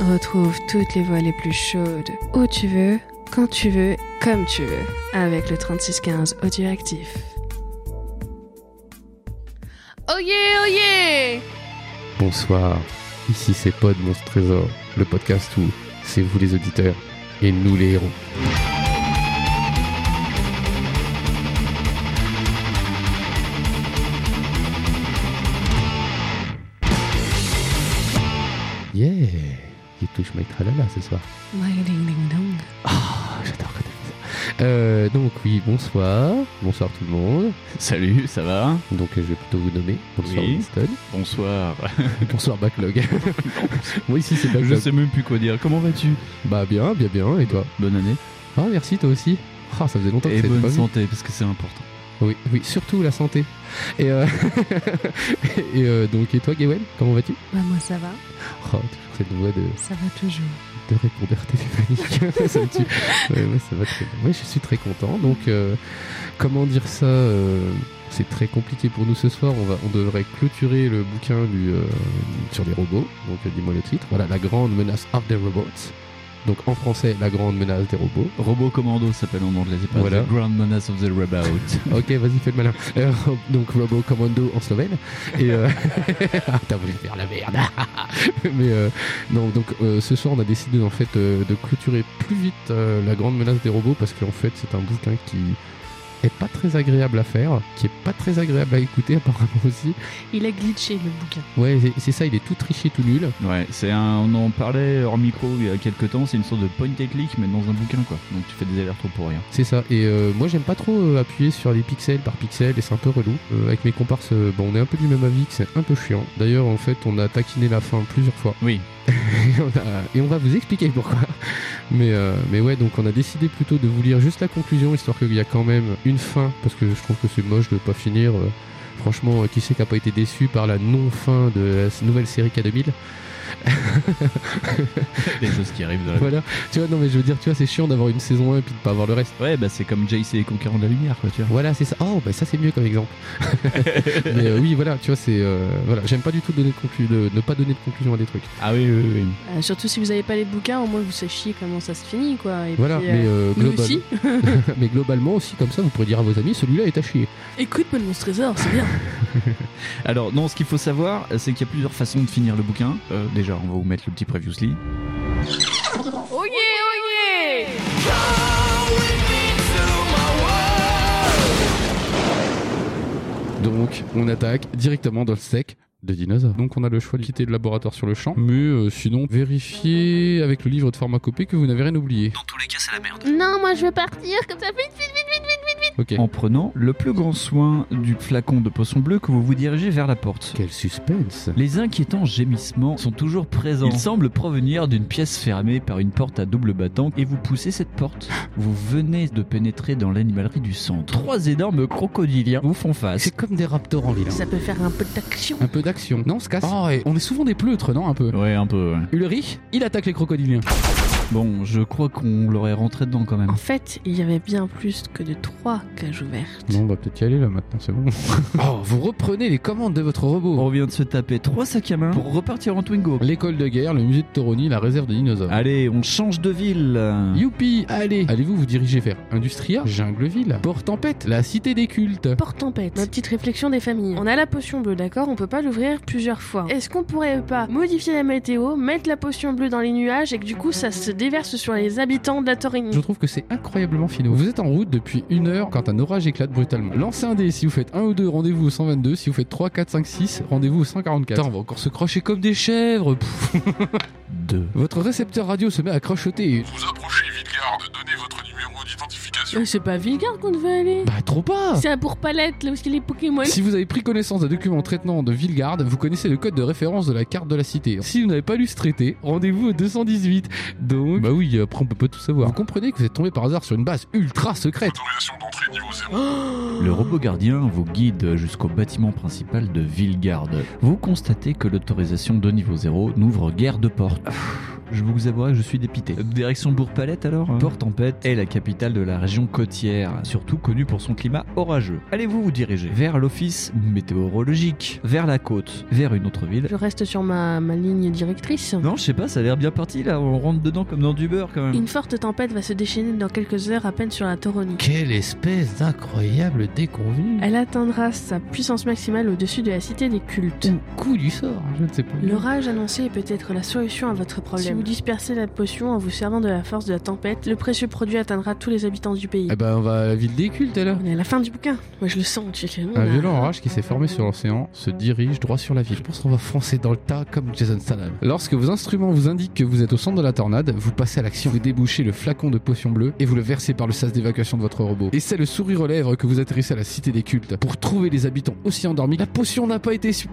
Retrouve toutes les voix les plus chaudes, où tu veux, quand tu veux, comme tu veux, avec le 3615 Audioactif. Oh yeah, oh yeah Bonsoir, ici c'est Pod Monstre Trésor, le podcast où c'est vous les auditeurs et nous les héros. Mike Tralala ce soir. My ding ding dong. Ah, j'adore quand elle fait ça. Euh, donc oui, bonsoir. Bonsoir tout le monde. Salut, ça va? Donc euh, je vais plutôt vous nommer. Bonsoir Oui. Winston. Bonsoir. Bonsoir Backlog. Moi ici c'est Backlog. Je sais même plus quoi dire. Comment vas-tu? Bah bien, bien, bien. Et toi? Bonne année. Ah merci toi aussi. Ah ça faisait longtemps que Et bonne pas vu. santé, parce que c'est important. Oui, oui, surtout la santé. Et, euh, et euh, donc et toi Gawen, comment vas-tu? Bah moi ça va, Oh, toujours cette voix de, ça va toujours. de répondeur téléphonique. ça me tue. Ouais, ouais, ça va très bien. Ouais, je suis très content. Donc euh, comment dire ça euh, c'est très compliqué pour nous ce soir. On, va, on devrait clôturer le bouquin du, euh, sur les robots. Donc euh, dis-moi le titre. Voilà, la grande menace of the robots. Donc en français, la grande menace des robots. Robot Commando s'appelle en anglais, c'est pas Voilà. The Grand Menace of the Robot. Ok, vas-y, fais le malin. Euh, donc Robo Commando en slovène. Et euh... ah, t'as voulu faire la merde. Mais euh, non, donc euh, ce soir on a décidé en fait euh, de clôturer plus vite euh, la grande menace des robots parce qu'en fait c'est un bouquin qui est pas très agréable à faire, qui est pas très agréable à écouter apparemment aussi. Il a glitché le bouquin. Ouais, c'est- ça, il est tout triché, tout nul. ouais, c'est un. On en parlait hors micro il y a quelques temps, c'est une sorte de point and click, mais dans un bouquin quoi. Donc tu fais des allers-retours pour rien. C'est ça. Et euh, moi, j'aime pas trop euh, appuyer sur les pixels par pixel et c'est un peu relou. Euh, avec mes comparses, euh, bon, on est un peu du même avis que c'est un peu chiant. D'ailleurs, en fait, on a taquiné la fin plusieurs fois. Oui. et, on va vous expliquer pourquoi. Mais, euh, mais ouais, donc on a décidé plutôt de vous lire juste la conclusion, histoire qu'il y a quand même une fin, parce que je trouve que c'est moche de pas finir. euh, franchement, euh, qui c'est qui a pas été déçu par la non-fin de la nouvelle série K2000 des choses qui arrivent dans la vie. Voilà. Tu vois, non, mais je veux dire, tu vois, c'est chiant d'avoir une saison 1 et puis de pas avoir le reste. Ouais, bah c'est comme JC et Conquérant de la Lumière quoi, tu vois. Voilà, c'est ça. Oh, bah ça c'est mieux comme exemple. mais euh, oui, voilà, tu vois, c'est euh, voilà, j'aime pas du tout donner de conclu de ne pas donner de conclusion à des trucs. Ah oui, oui, oui. Euh, surtout si vous avez pas les bouquins, au moins vous sachiez comment ça se finit quoi. Et Voilà, puis, mais euh, euh, nous global- aussi. mais globalement aussi comme ça, vous pourrez dire à vos amis, celui-là est à chier. Écoute Paul Monstre Trésor, c'est bien. Alors, non, ce qu'il faut savoir, c'est qu'il y a plusieurs façons de finir le bouquin. Euh, déjà, on va vous mettre le petit previously. oh yeah, oh yeah Donc, on attaque directement dans le sec de dinosaures. Donc, on a le choix de quitter le laboratoire sur le champ, mais euh, sinon, vérifiez avec le livre de pharmacopée que vous n'avez rien oublié. Dans tous les cas, c'est la merde. Non, moi je veux partir comme ça. Vite, vite, vite, vite, vite, vite, vite. Ok. En prenant le plus grand soin du flacon de potion bleu que vous vous dirigez vers la porte. Quel suspense Les inquiétants gémissements sont toujours présents. Ils semblent provenir d'une pièce fermée par une porte à double battant et vous poussez cette porte. Vous venez de pénétrer dans l'animalerie du centre. Trois énormes crocodiliens vous font face. C'est comme des raptors en ville. Ça peut faire un peu d'action. Un peu d'action. Non, on se casse. Oh, et on est souvent des pleutres, non Un peu? Ouais, un peu. ouais. Ulrich, il attaque les crocodiliens. Bon, je crois qu'on l'aurait rentré dedans quand même. En fait, il y avait bien plus que de trois cages ouvertes. Bon, on va peut-être y aller là maintenant, c'est bon. oh, vous reprenez les commandes de votre On robot. vient de se taper trois sacs à main pour repartir en Twingo. L'école de guerre, le musée de Toroni, la réserve de dinosaures. Allez, on change de ville. Youpi, allez Allez-vous vous diriger vers Industria, Jungleville, Port-Tempête, la cité des cultes Porte-tempête. Ma petite réflexion des familles. On a la potion bleue, d'accord? On peut pas l'ouvrir plusieurs fois. Est-ce qu'on pourrait pas modifier la météo, mettre la potion bleue dans les nuages et que du coup ça se déverse sur les habitants de la Torigny Je trouve que c'est incroyablement finaux. Vous êtes en route depuis une heure quand un orage éclate brutalement. Lancez un dé si vous faites 1 ou 2, rendez-vous au 122. Si vous faites 3, 4, 5, 6, rendez-vous au 144. Putain, on va encore se crocher comme des chèvres. Pff. Deux. Votre récepteur radio se met à crochoter. Vous approchez Euh, C'est pas Vilgard qu'on devait aller Bah, trop pas C'est à Bourg-Palette, là où il y a les Pokémon. Si vous avez pris connaissance d'un document traitement de Vilgard, vous connaissez le code de référence de la carte de la cité. Si vous n'avez pas lu ce traité, rendez-vous au 218. Donc, bah oui, après on peut pas tout savoir. Vous comprenez que vous êtes tombé par hasard sur une base ultra secrète. Autorisation d'entrée niveau 0. Le robot gardien vous guide jusqu'au bâtiment principal de Villegarde. Vous constatez que l'autorisation de niveau 0 n'ouvre guère de porte. Je vous avouerai que je suis dépité. Direction Bourg-Palette alors Port-en-Pête est la capitale de la région côtière, surtout connue pour son climat orageux. Allez-vous vous diriger vers l'office météorologique, vers la côte, vers une autre ville? Je reste sur ma, ma ligne directrice. Non, je sais pas, ça a l'air bien parti là, on rentre dedans comme dans du beurre quand même. Une forte tempête va se déchaîner dans quelques heures à peine sur la Toronie. Quelle espèce d'incroyable déconvenue Elle atteindra sa puissance maximale au-dessus de la cité des cultes. Ou coup du sort, je ne sais pas. L'orage annoncé est peut-être la solution à votre problème. Vous dispersez la potion en vous servant de la force de la tempête, le précieux produit atteindra tous les habitants du pays. Eh ben, on va à la ville des cultes alors. On est à la fin du bouquin. Moi, je le sens. tu sais, on Un a- violent orage qui s'est formé sur l'océan se dirige droit sur la ville. Je pense qu'on va foncer dans le tas comme Jason Statham. Lorsque vos instruments vous indiquent que vous êtes au centre de la tornade, vous passez à l'action, vous débouchez le flacon de potion bleue et vous le versez par le sas d'évacuation de votre robot. Et c'est le sourire aux lèvres que vous atterrissez à la cité des cultes. Pour trouver les habitants aussi endormis, la potion n'a pas été si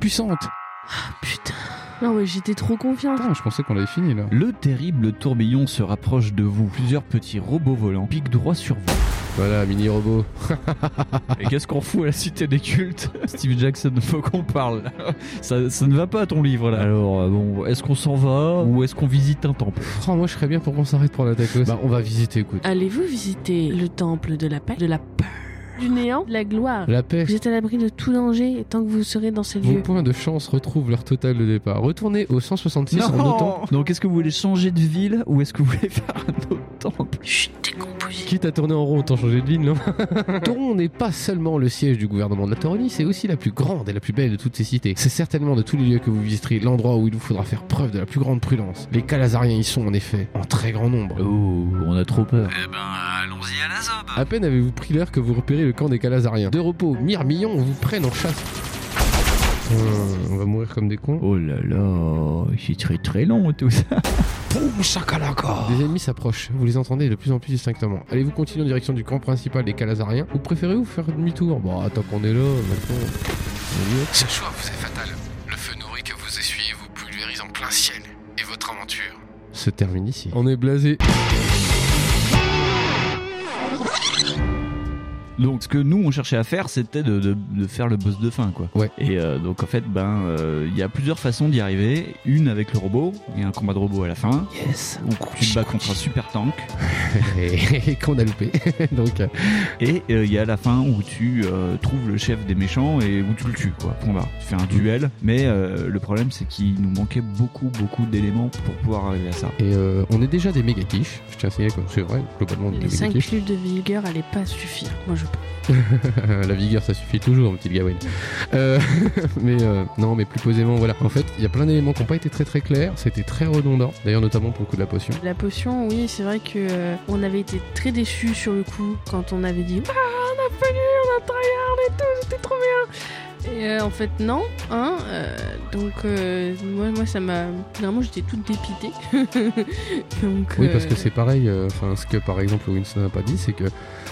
puissante. Putain. Non, ouais, j'étais trop confiante. Putain, je pensais qu'on avait fini là. Le terrible tourbillon se rapproche de vous. Plusieurs petits robots volants piquent droit sur vous. Voilà, mini robot. Et qu'est-ce qu'on fout à la cité des cultes? Steve Jackson, faut qu'on parle. Ça, ça ne va pas ton livre là. Alors, euh, bon, est-ce qu'on s'en va ou est-ce qu'on visite un temple? Oh, moi je serais bien pour qu'on s'arrête pour la tacos. Bah, on va visiter, écoute. Allez-vous visiter le temple de la paix, de la peur, du néant, de la gloire La paix. Vous êtes à l'abri de tout danger tant que vous serez dans ces Vos lieux. points de chance retrouvent leur total de départ. Retournez au 166 en notant Donc, est-ce que vous voulez changer de ville ou est-ce que vous voulez faire un autre temple? Chut, décomposé. Quitte à tourner en rond, autant changer de ligne, non? Toron n'est pas seulement le siège du gouvernement de la Toronie, c'est aussi la plus grande et la plus belle de toutes ces cités. C'est certainement de tous les lieux que vous visiterez l'endroit où il vous faudra faire preuve de la plus grande prudence. Les Calazariens y sont en effet, en très grand nombre. Oh, on a trop peur. Eh ben, allons-y à la zob. À peine avez-vous pris l'heure que vous repérez le camp des Calazariens. De repos, mirmillons vous prennent en chasse. Hum, on va mourir comme des cons. Oh là là, c'est très très long tout ça. Boum, chakalaka Des ennemis s'approchent, vous les entendez de plus en plus distinctement. Allez-vous continuer en direction du camp principal des Calazariens ou préférez-vous faire demi-tour? Bon, tant qu'on est là, maintenant. on. Ce choix vous est fatal. Le feu nourri que vous essuyez vous pulvérise en plein ciel. Et votre aventure Se termine ici. On est blasé. Donc ce que nous on cherchait à faire c'était de, de- de faire le boss de fin quoi. Ouais. Et euh, donc en fait ben euh, il y a plusieurs façons d'y arriver. Une avec le robot, il y a un combat de robot à la fin. Yes Où tu te bats contre un super tank. Et qu'on a loupé. Donc, euh, Et euh, il y a la fin où tu euh, trouves le chef des méchants et où tu le tues quoi. Point barre. Tu fais un duel. Mais euh, le problème c'est qu'il nous manquait beaucoup beaucoup d'éléments pour pouvoir arriver à ça. et euh, on est déjà des méga quiches. Je tiens à signaler que c'est vrai, globalement, on est Les des méga 5 quiches. clés de vigueur allaient pas suffire. Moi, je La vigueur, ça suffit toujours, mon petit Gawain. Euh, mais euh, non, mais plus posément, voilà. En fait, il y a plein d'éléments qui n'ont pas été très très clairs. C'était très redondant. D'ailleurs, notamment pour le coup de la potion. La potion, oui, c'est vrai que euh, on avait été très déçus sur le coup quand on avait dit Ah, on a fallu, on a tryhard et tout, c'était trop bien. Et euh, en fait, non, hein. euh, donc, euh, moi, moi, ça m'a. Finalement, j'étais toute dépitée. donc, Oui, parce que c'est pareil. Enfin, ce que par exemple Winston n'a pas dit, c'est que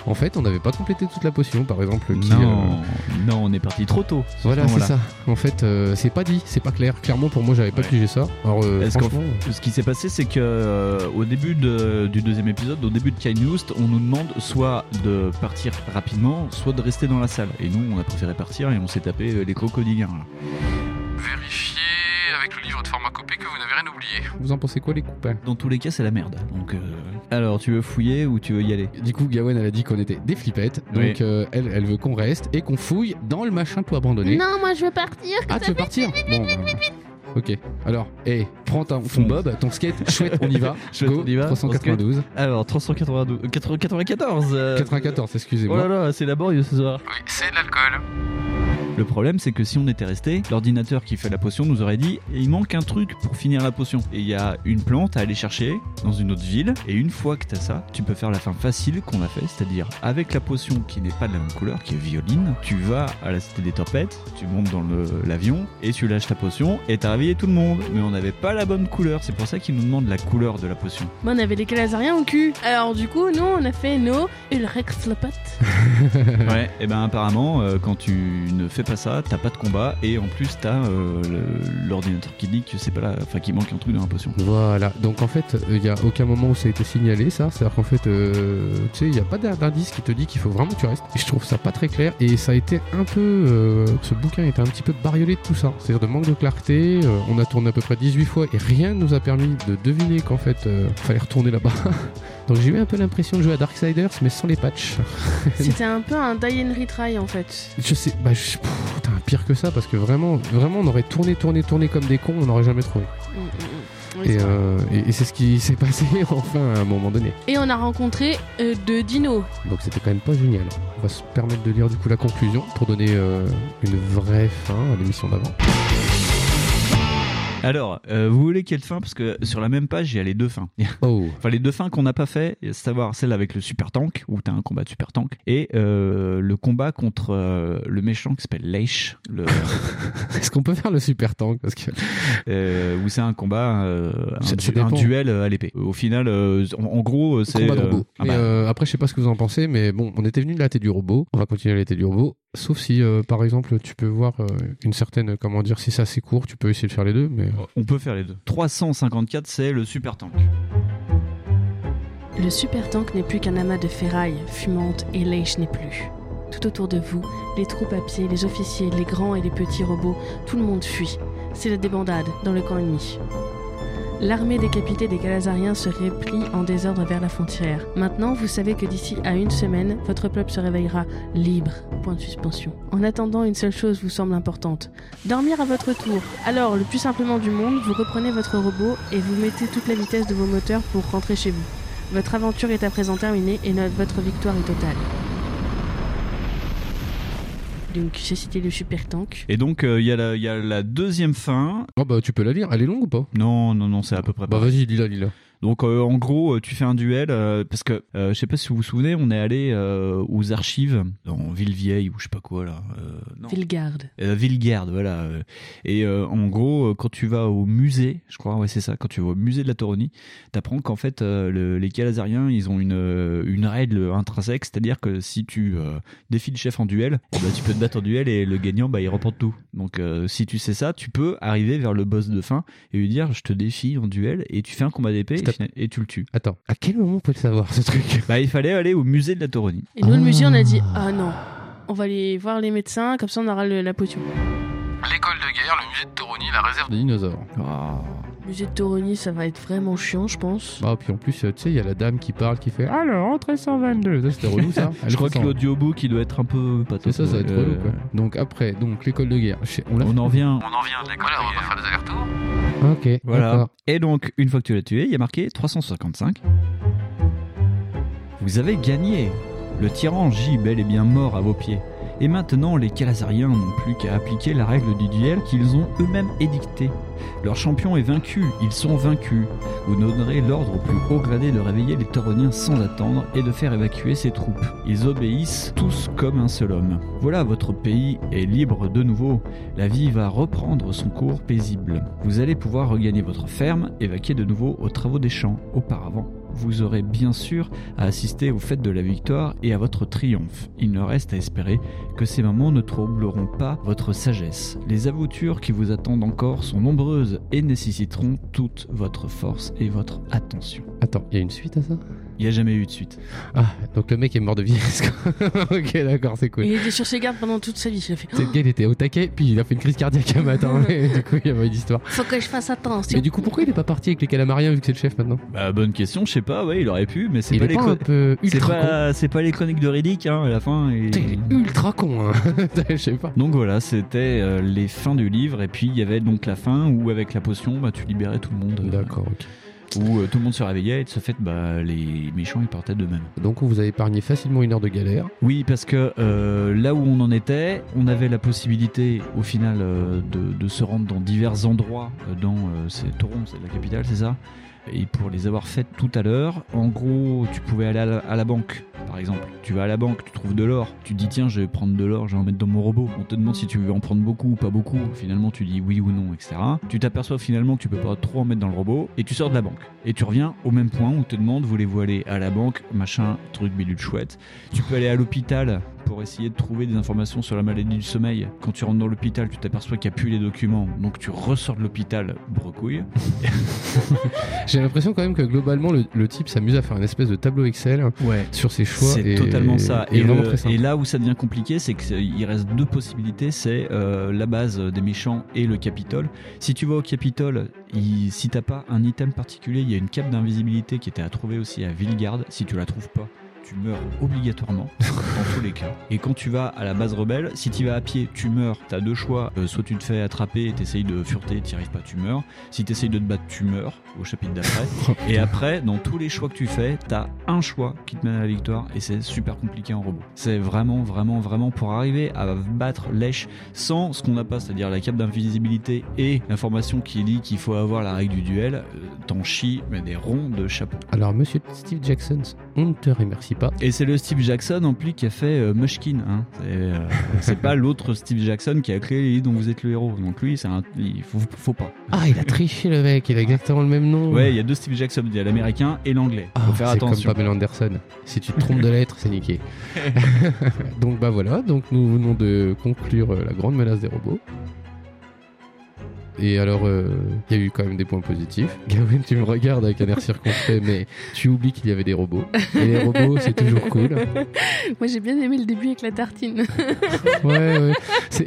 en fait, on n'avait pas complété toute la potion. Par exemple, qui, euh, Non, non, on est parti trop tôt. Voilà, c'est ça. En fait, euh, c'est pas dit, c'est pas clair. Clairement, pour moi, j'avais pas Ouais. pigé ça. Alors, euh, Ce qui s'est passé, c'est que euh, au début de- du deuxième épisode, au début de Kind Houst, on nous demande soit de partir rapidement, soit de rester dans la salle. Et nous, on a préféré partir et on s'est tapé euh, les crocodiliens. là. Avec le livre de pharmacopée que vous n'avez rien oublié. vous en pensez quoi, les copains Dans tous les cas, c'est la merde. Donc, euh, alors, tu veux fouiller ou tu veux y aller? Du coup, Gawen, elle a dit qu'on était des flippettes. Oui. Donc, euh, elle, elle veut qu'on reste et qu'on fouille dans le machin tout abandonné. Non, moi, je veux partir. Ah, tu veux partir? Bon, bah, Ok. Alors, hé, prends ton, ton bob, ton skate, chouette, on y va. Chouette, Go, on y va. 392. Alors, 392, euh, 94 euh, 94, Oh excusez-moi. là là, c'est laborieux ce soir. Oui, c'est de l'alcool. Le problème, c'est que si on était resté, l'ordinateur qui fait la potion nous aurait dit il manque un truc pour finir la potion. Et il y a une plante à aller chercher dans une autre ville. Et une fois que t'as ça, tu peux faire la fin facile qu'on a fait, c'est-à-dire avec la potion qui n'est pas de la même couleur, qui est violine, tu vas à la cité des tempêtes, tu montes dans l'avion et tu lâches ta potion et t'as réveillé tout le monde. Mais on n'avait pas la bonne couleur, c'est pour ça qu'ils nous demandent la couleur de la potion. Bon, on avait des calazariens au cul. Alors, du coup, nous, on a fait nos Ulrex Lopat. ouais, et ben apparemment, euh, quand tu ne fais pas ça, t'as pas de combat et en plus t'as euh, l'ordinateur qui dit que c'est pas là, enfin qu'il manque un truc dans la potion. Voilà, donc en fait, il n'y a aucun moment où ça a été signalé, ça. C'est-à-dire qu'en fait, euh, tu sais, il n'y a pas d'indice qui te dit qu'il faut vraiment que tu restes. Je trouve ça pas très clair. Et ça a été un peu. euh, ce bouquin était un petit peu bariolé de tout ça. C'est-à-dire de manque de clarté. euh, on a tourné à peu près 18 fois et rien ne nous a permis de deviner qu'en fait, euh, fallait retourner là-bas. donc j'ai eu un peu l'impression de jouer à Darksiders, mais sans les patchs. C'était un peu un die and retry en fait. Je sais, bah, je, pff, putain, pire que ça, parce que vraiment, vraiment, on aurait tourné, tourné, tourné comme des cons, on n'aurait jamais trouvé. Mm, mm, mm. Oui, Et, c'est vrai. euh, et- et c'est ce qui s'est passé enfin à un moment donné. Et on a rencontré euh, deux dinos. Donc c'était quand même pas génial. On va se permettre de lire du coup la conclusion pour donner euh, une vraie fin à l'émission d'avant. Alors, euh, vous voulez quelle fin Parce que sur la même page, il y a les deux fins. Oh, Enfin, les deux fins qu'on n'a pas fait, savoir celle avec le super tank, où t'as un combat de super tank, et euh, le combat contre euh, le méchant qui s'appelle Leish, le, est-ce qu'on peut faire le super tank Parce que où c'est un combat, un, du- duel à l'épée. Au final, en, en gros, c'est combat de robot. ah bah, euh, après, je sais pas ce que vous en pensez, mais bon, on était venu de la tête du robot. On va continuer à la tête du robot. Sauf si, euh, par exemple, tu peux voir euh, une certaine, comment dire, si c'est assez court, tu peux essayer de faire les deux. Mais on peut faire les deux. 354, c'est le super tank. Le super tank n'est plus qu'un amas de ferraille fumante et Leish n'est plus. Tout autour de vous, les troupes à pied, les officiers, les grands et les petits robots, tout le monde fuit. C'est la débandade dans le camp ennemi. L'armée décapitée des Galazariens se replie en désordre vers la frontière. Maintenant, vous savez que d'ici à une semaine, votre peuple se réveillera libre. Point de suspension. En attendant, une seule chose vous semble importante. Dormir à votre tour. Alors, le plus simplement du monde, vous reprenez votre robot et vous mettez toute la vitesse de vos moteurs pour rentrer chez vous. Votre aventure est à présent terminée et votre victoire est totale. Donc j'ai cité le super tank. Et donc, euh, il y, a la- y a la deuxième fin. oh bah tu peux la lire. Elle est longue ou pas? Non, non, non, c'est à peu près Bah pareil. vas-y, lis-la, lis-la. Donc euh, en gros, euh, tu fais un duel euh, parce que euh, je sais pas si vous vous souvenez, on est allé euh, aux archives dans Villevieille ou je sais pas quoi là. Euh, non. Villegarde. Villegarde, voilà. Et euh, en gros, quand tu vas au musée, je crois, ouais, c'est ça, quand tu vas au musée de la Tauronie, t'apprends qu'en fait, euh, le- les Calazariens, ils ont une, une règle intrinsèque, c'est-à-dire que si tu euh, défies le chef en duel, eh ben, tu peux te battre en duel et le gagnant, bah, il remporte tout. Donc, euh, si tu sais ça, tu peux arriver vers le boss de fin et lui dire, je te défie en duel, et tu fais un combat d'épée. Et, et tu le tues. Attends, à quel moment on peut le savoir ce truc? Bah, il fallait aller au musée de la Tauronie. Et nous, le musée, on a dit Ah. Ah non, on va aller voir les médecins, comme ça on aura le- la potion. L'école de guerre, le musée de Toroni, la réserve Des dinosaures. Musée de Toroni, ça va être vraiment chiant, je pense. Ah, puis en plus, euh, tu sais, il y a la dame qui parle, qui fait Alors, entrée 122. Ça, c'était relou, ça. Elle Je crois que l'audiobook, il doit être un peu pas C'est ça, ça va être Euh, relou, quoi. Donc, après, donc l'école de guerre. On en revient. On en vient de l'école on va faire des allers-retours. Ok, Voilà. Et donc, une fois que tu l'as tué, il y a marqué 355. Vous avez gagné. Le tyran gît bel et bien mort à vos pieds. Et maintenant, les Calazariens n'ont plus qu'à appliquer la règle du duel qu'ils ont eux-mêmes édictée. Leur champion est vaincu, ils sont vaincus. Vous donnerez l'ordre au plus haut gradé de réveiller les Tauroniens sans attendre et de faire évacuer ses troupes. Ils obéissent tous comme un seul homme. Voilà, votre pays est libre de nouveau. La vie va reprendre son cours paisible. Vous allez pouvoir regagner votre ferme et vaquer de nouveau aux travaux des champs. Auparavant, vous aurez bien sûr à assister aux fêtes de la victoire et à votre triomphe. Il ne reste à espérer que ces moments ne troubleront pas votre sagesse. Les aventures qui vous attendent encore sont nombreuses et nécessiteront toute votre force et votre attention. Attends, il y a une suite à ça? Il n'y a jamais eu de suite. Ah, donc le mec est mort de vieillesse. ok, d'accord, c'est cool. Il était sur ses gardes pendant toute sa vie. Il a fait C'est le gars, il était au taquet, puis il a fait une crise cardiaque un matin, et du coup, il y avait une histoire. Faut que je fasse attention. Mais du coup, pourquoi il est pas parti avec les calamariens vu que c'est le chef maintenant? Bah, bonne question, je sais pas, ouais, il aurait pu, mais c'est pas les pas peu pas, c'est pas les chroniques de Riddick, hein, à la fin. et- Putain, il est ultra con, hein. Je sais pas. Donc voilà, c'était euh, les fins du livre, et puis il y avait donc la fin où avec la potion, bah, tu libérais tout le monde. euh, D'accord, ok. Où euh, tout le monde se réveillait, et de ce fait, bah, les méchants ils partaient d'eux-mêmes. Donc, on vous a épargné facilement une heure de galère. Oui, parce que euh, là où on en était, on avait la possibilité au final euh, de, de se rendre dans divers endroits dans c'est Toron, c'est la capitale, c'est ça? Et pour les avoir faites tout à l'heure, en gros, tu pouvais aller à la, banque, par exemple. Tu vas à la banque, tu trouves de l'or. Tu te dis, tiens, je vais prendre de l'or, je vais en mettre dans mon robot. On te demande si tu veux en prendre beaucoup ou pas beaucoup. Finalement, tu dis oui ou non, etc. Tu t'aperçois finalement que tu peux pas trop en mettre dans le robot et tu sors de la banque. Et tu reviens au même point où on te demande, voulez-vous aller à la banque, machin, truc, bidule chouette. Tu peux aller à l'hôpital pour essayer de trouver des informations sur la maladie du sommeil. Quand tu rentres dans l'hôpital, tu t'aperçois qu'il n'y a plus les documents, donc tu ressors de l'hôpital brecouille. J'ai l'impression quand même que globalement, le, le type s'amuse à faire une espèce de tableau Excel Ouais. sur ses choix. C'est totalement ça. Le- et là où ça devient compliqué, c'est qu'il reste deux possibilités. C'est euh, la base des méchants et le Capitole. Si tu vas au Capitole, si t'as pas un item particulier, il y a une cape d'invisibilité qui était à trouver aussi à Villegarde. Si tu la trouves pas, tu meurs obligatoirement dans tous les cas. Et quand tu vas à la base rebelle, si tu vas à pied, tu meurs. T'as deux choix. Euh, soit tu te fais attraper et t'essayes de fureter, t'y arrives pas, tu meurs. Si t'essayes de te battre, tu meurs au chapitre d'après. Et après, dans tous les choix que tu fais, t'as un choix qui te mène à la victoire et c'est super compliqué en robot. C'est vraiment, vraiment, vraiment pour arriver à battre Lèche sans ce qu'on n'a pas, c'est-à-dire la cape d'invisibilité et l'information qui dit qu'il faut avoir la règle du duel, euh, t'en chies, mais des ronds de chapeau. Alors, monsieur Steve Jackson, on ne te remercie pas. Et c'est le Steve Jackson en plus qui a fait euh, Mushkin. Hein. C'est, euh, c'est pas l'autre Steve Jackson qui a créé dont vous êtes le héros. Donc lui, c'est un, il faut, faut pas. Ah, il a triché le mec, il a exactement le même nom. Ouais, il y a deux Steve Jackson, il y a l'américain et l'anglais. Ah, Faut faire c'est comme attention. Pamela Anderson. Si tu te trompes de lettre, c'est niqué. donc bah voilà, donc nous venons de conclure euh, la grande menace des robots. Et alors, euh, il y a eu quand même des points positifs. Gawain, tu me regardes avec un air circonspect, mais tu oublies qu'il y avait des robots. Et les robots, c'est toujours cool. Moi j'ai bien aimé le début avec la tartine. Ouais, ouais.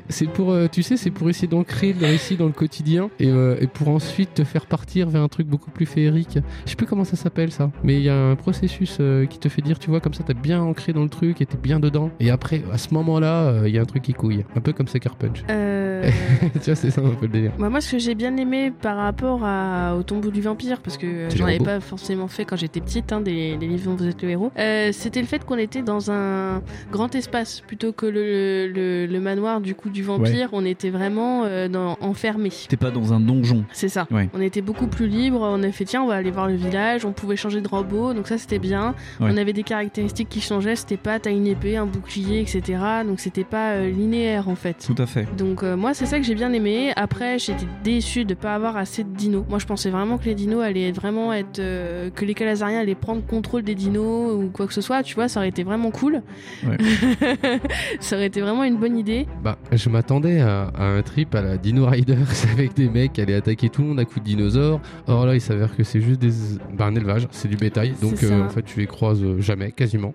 C'est- pour, euh, tu sais, c'est pour essayer d'ancrer le récit dans le quotidien et, euh, et pour ensuite te faire partir vers un truc beaucoup plus féerique. Je sais plus comment ça s'appelle ça, mais il y a un processus qui te fait dire, tu vois, comme ça, t'es bien ancré dans le truc et t'es bien dedans. Et après, à ce moment-là, il y a un truc qui couille, un peu comme Sucker Punch. Euh, tu vois, c'est ça un peu le délire. bah, moi ce que j'ai bien aimé par rapport à, au tombeau du vampire, parce que euh, j'en avais pas forcément fait quand j'étais petite, hein, des, des livres dont vous êtes le héros, euh, c'était le fait qu'on était dans un grand espace plutôt que le, le, le manoir du coup du vampire, on était vraiment euh, dans, enfermé. T'es pas dans un donjon. C'est ça. Ouais. On était beaucoup plus libre. On a fait tiens, on va aller voir le village. On pouvait changer de robot, donc ça c'était bien. Ouais. On avait des caractéristiques qui changeaient. C'était pas t'as une épée, un bouclier, etc. Donc c'était pas euh, linéaire en fait. Tout à fait. Donc euh, moi c'est ça que j'ai bien aimé. Après j'étais déçue de pas avoir assez de dinos. Moi je pensais vraiment que les dinos allaient vraiment être euh, que les Calazariens allaient prendre contrôle des dinos ou quoi que ce soit. Tu vois ça aurait été vraiment cool. Ouais. ça aurait été vraiment une bonne idée. Bah, je m'attendais à, à un trip à la Dino Riders avec des mecs qui allaient attaquer tout le monde à coups de dinosaures. Or là, il s'avère que c'est juste des, bah, un élevage, c'est du bétail. Donc euh, en fait, tu les croises euh, jamais, quasiment.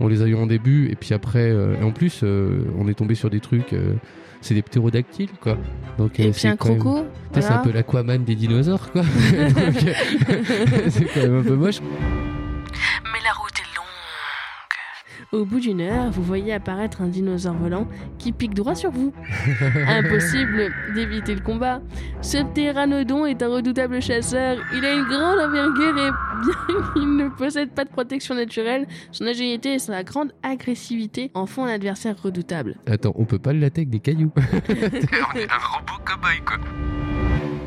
On les a eu en début, et puis après, euh, et en plus, euh, on est tombé sur des trucs. euh, c'est des ptérodactyles, quoi. Donc, euh, Et puis un même- croco. C'est un peu l'aquaman des dinosaures, quoi. Euh, c'est quand même un peu moche. Mais la route. Au bout d'une heure, vous voyez apparaître un dinosaure volant qui pique droit sur vous. Impossible d'éviter le combat. Ce pteranodon est un redoutable chasseur. Il a une grande envergure et bien qu'il ne possède pas de protection naturelle, son agilité et sa grande agressivité en font un adversaire redoutable. Attends, on peut pas le latter avec des cailloux? On est un robot cow-boy, quoi.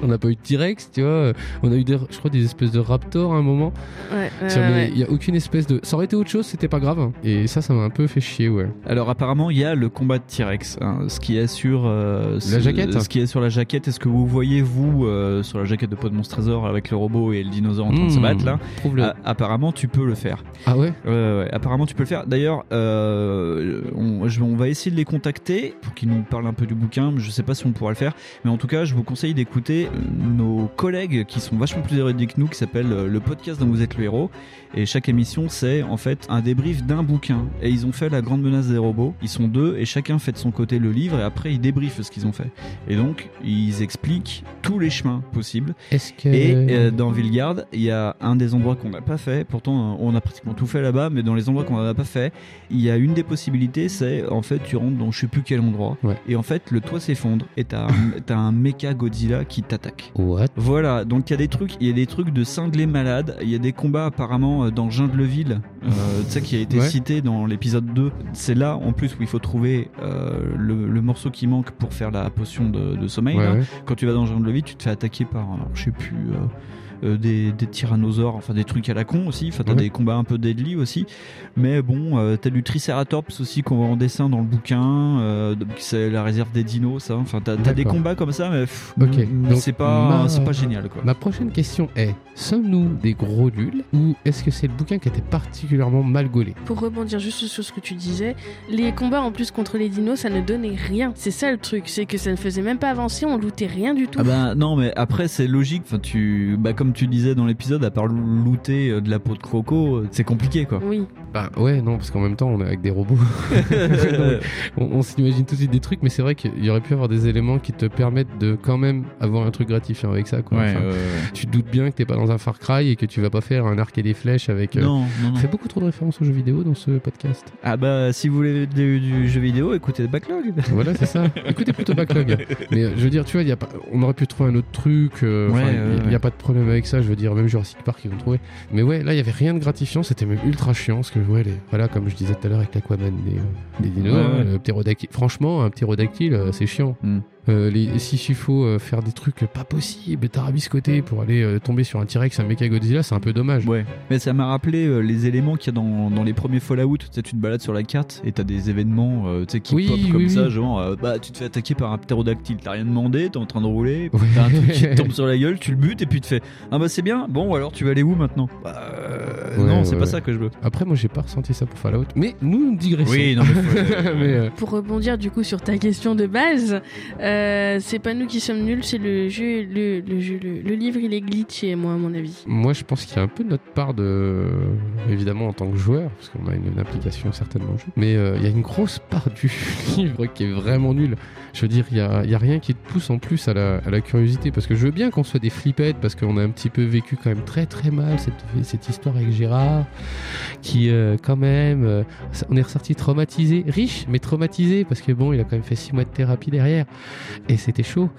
On n'a pas eu de T-Rex, tu vois. On a eu, des, je crois, des espèces de raptors à un moment. Ouais, mais ouais. il y a aucune espèce de. Ça aurait été autre chose, c'était pas grave. hein. Et ça, ça m'a un peu fait chier, ouais. Alors apparemment, il y a le combat de T-Rex, hein, ce qui est sur euh, ce- jaquette Ce qui est sur la jaquette. Est-ce que vous voyez vous euh, sur la jaquette de Pod Monstre Trésor avec le robot et le dinosaure en train de se Mmh, battre là Apparemment, tu peux le faire. Ah ouais? Ouais, ouais, ouais. apparemment tu peux le faire. D'ailleurs, euh, on, je- on va essayer de les contacter pour qu'ils nous parlent un peu du bouquin. Je sais pas si on pourra le faire, mais en tout cas, je vous conseille d'écouter euh, nos collègues qui sont vachement plus érudits que nous, qui s'appelle euh, le podcast dont vous êtes le héros. Et chaque émission, c'est en fait un débrief d'un bouquin. Et ils ont fait la grande menace des robots. Ils sont deux et chacun fait de son côté le livre et après ils débriefent ce qu'ils ont fait. Et donc ils expliquent tous les chemins possibles. Est-ce que. Et euh, dans Villegarde, il y a un des endroits qu'on n'a pas fait. Pourtant, euh, on a pratiquement tout fait là-bas, mais dans les endroits qu'on n'a pas fait, il y a une des possibilités, c'est en fait tu rentres dans je sais plus quel endroit, Ouais. et en fait le toit s'effondre et t'as un, un méca Godzilla qui t'attaque. What? Voilà, donc il y a des trucs, il y a des trucs de cinglés malades, il y a des combats apparemment euh, dans Jungleville, euh, tu sais qui a été Ouais. cité dans l'épisode 2. C'est là en plus où il faut trouver euh, le, le morceau qui manque pour faire la potion de, de sommeil. Ouais, là ouais. quand tu vas dans Jungleville, tu te fais attaquer par, alors, je sais plus, euh, euh, des, des tyrannosaures, enfin des trucs à la con aussi. Enfin, t'as Ouais. des combats un peu deadly aussi. Mais bon, euh, t'as du Triceratops aussi qu'on voit en dessin dans le bouquin. euh, c'est la réserve des dinos, ça. Enfin, t'as t'as des combats comme ça, mais pff, Ok, donc c'est pas, ma- c'est pas génial quoi. Ma prochaine question est sommes-nous des gros nuls ou est-ce que c'est le bouquin qui était particulièrement mal gaulé? Pour rebondir juste sur ce que tu disais, les combats en plus contre les dinos, ça ne donnait rien. C'est ça le truc, c'est que ça ne faisait même pas avancer, on lootait rien du tout. Ah bah non mais après c'est logique enfin tu bah comme tu disais dans l'épisode à part looter euh, de la peau de croco euh, c'est compliqué quoi. Oui. Bah ouais, non, parce qu'en même temps, on est avec des robots. Donc, on on s'imagine tout de suite des trucs, mais c'est vrai qu'il y aurait pu avoir des éléments qui te permettent de quand même avoir un truc gratifiant avec ça. Quoi. Ouais, Enfin, ouais, ouais. Tu te doutes bien que t'es pas dans un Far Cry et que tu vas pas faire un arc et des flèches avec. euh, Non, non, On non. fait beaucoup trop de références aux jeux vidéo dans ce podcast. Ah bah si vous voulez du, du jeu vidéo, écoutez le backlog. Voilà, c'est ça. Écoutez plutôt Backlog. Mais je veux dire, tu vois, il y a pas, on aurait pu trouver un autre truc. euh, Ouais, enfin, ouais, il n'y a pas de problème avec ça. Je veux dire, même Jurassic Park, ils ont trouvé. Mais ouais, là, il y avait rien de gratifiant. C'était même ultra chiant. Parce que, ouais, les, voilà, comme je disais tout à l'heure avec l'Aquaman, des, euh, Ouais, ouais. hein, le ptérodactyle. Franchement, un ptérodactyle, euh, c'est chiant. Mm. Euh, les, si il faut euh, faire des trucs pas possibles, tarabiscotés pour aller euh, tomber sur un T-Rex, un Mecha Godzilla, c'est un peu dommage. Ouais. Mais ça m'a rappelé euh, les éléments qu'il y a dans, dans les premiers Fallout. Tu sais, tu te balades sur la carte et t'as des événements euh, qui Oui, pop comme oui. ça, genre euh, bah tu te fais attaquer par un ptérodactyle, t'as rien demandé, t'es en train de rouler, Ouais. t'as un truc qui te tombe sur la gueule, tu le butes et puis tu te fais ah bah c'est bien, bon alors tu vas aller où maintenant? Bah euh, Ouais, non, ouais, c'est pas ça que je veux. Après, moi, j'ai pas ressenti ça pour Fallout. Mais nous, nous digressons. Oui, non, mais faut- Mais, euh, Pour rebondir du coup sur ta question de base, euh, c'est pas nous qui sommes nuls, c'est le livre il est glitché, moi à mon avis. Moi, je pense qu'il y a un peu de notre part de. Évidemment, en tant que joueur, parce qu'on a une, une implication certainement au jeu. Mais euh, il y a une grosse part du livre qui est vraiment nulle. Je veux dire, il y a, rien qui te pousse en plus à la, curiosité. Parce que je veux bien qu'on soit des flippettes, parce qu'on a un petit peu vécu quand même très très mal cette, histoire avec Gérard. Qui, euh, quand même. euh, on est ressorti traumatisé. Riche, mais traumatisé, parce que bon, il a quand même fait six mois de thérapie derrière. Et c'était chaud.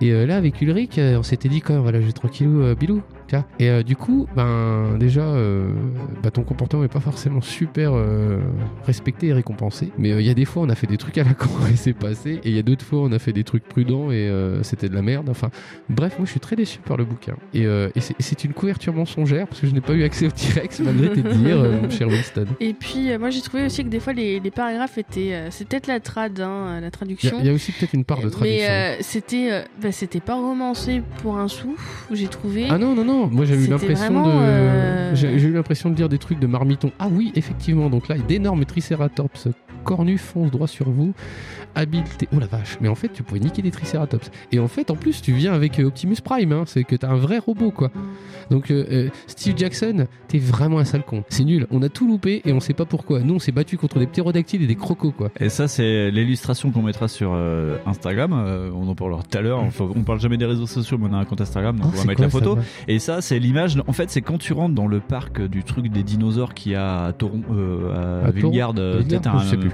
Et euh, là, avec Ulrich, euh, on s'était dit quand même, voilà, je vais tranquillou, euh, bilou. Et euh, du coup, ben déjà, bah, ton comportement est pas forcément super respecté et récompensé. Mais il y a des fois, on a fait des trucs à la con et c'est passé. Et il y a d'autres fois, on a fait des trucs prudents et c'était de la merde. Enfin, bref, moi, je suis très déçu par le bouquin. Et, et c'est- une couverture mensongère parce que je n'ai pas eu accès au T-Rex malgré tes dires, mon cher Winston. Et puis moi j'ai trouvé aussi que des fois les, les paragraphes étaient, c'est peut-être la trad, hein, la Il y, traduction. il y a aussi peut-être une part de traduction. Mais euh, c'était, euh, bah, c'était pas romancé pour un sou, j'ai trouvé. Ah non, non, non, moi j'ai eu l'impression de. euh, J'ai j'ai eu l'impression de dire des trucs de marmiton. Ah oui, effectivement, donc là, d'énormes triceratops cornus foncent droit sur vous. Habileté. Oh la vache, mais en fait, tu pouvais niquer des triceratops. Et en fait, en plus, tu viens avec euh, Optimus Prime, hein, c'est que t'as un vrai robot, quoi. Donc, euh, euh, Steve Jackson, t'es vraiment un sale con. C'est nul, on a tout loupé et on sait pas pourquoi. Nous, on s'est battu contre des ptérodactyles et des crocos, quoi. Et ça, c'est l'illustration qu'on mettra sur euh, Instagram. Euh, on en parlera tout à l'heure. Enfin, on parle jamais des réseaux sociaux, mais on a un compte Instagram, donc Oh, on va mettre la photo. ça, Et ça, c'est l'image. En fait, c'est quand tu rentres dans le parc du truc des dinosaures qu'il y a à Toron, euh, à, À euh,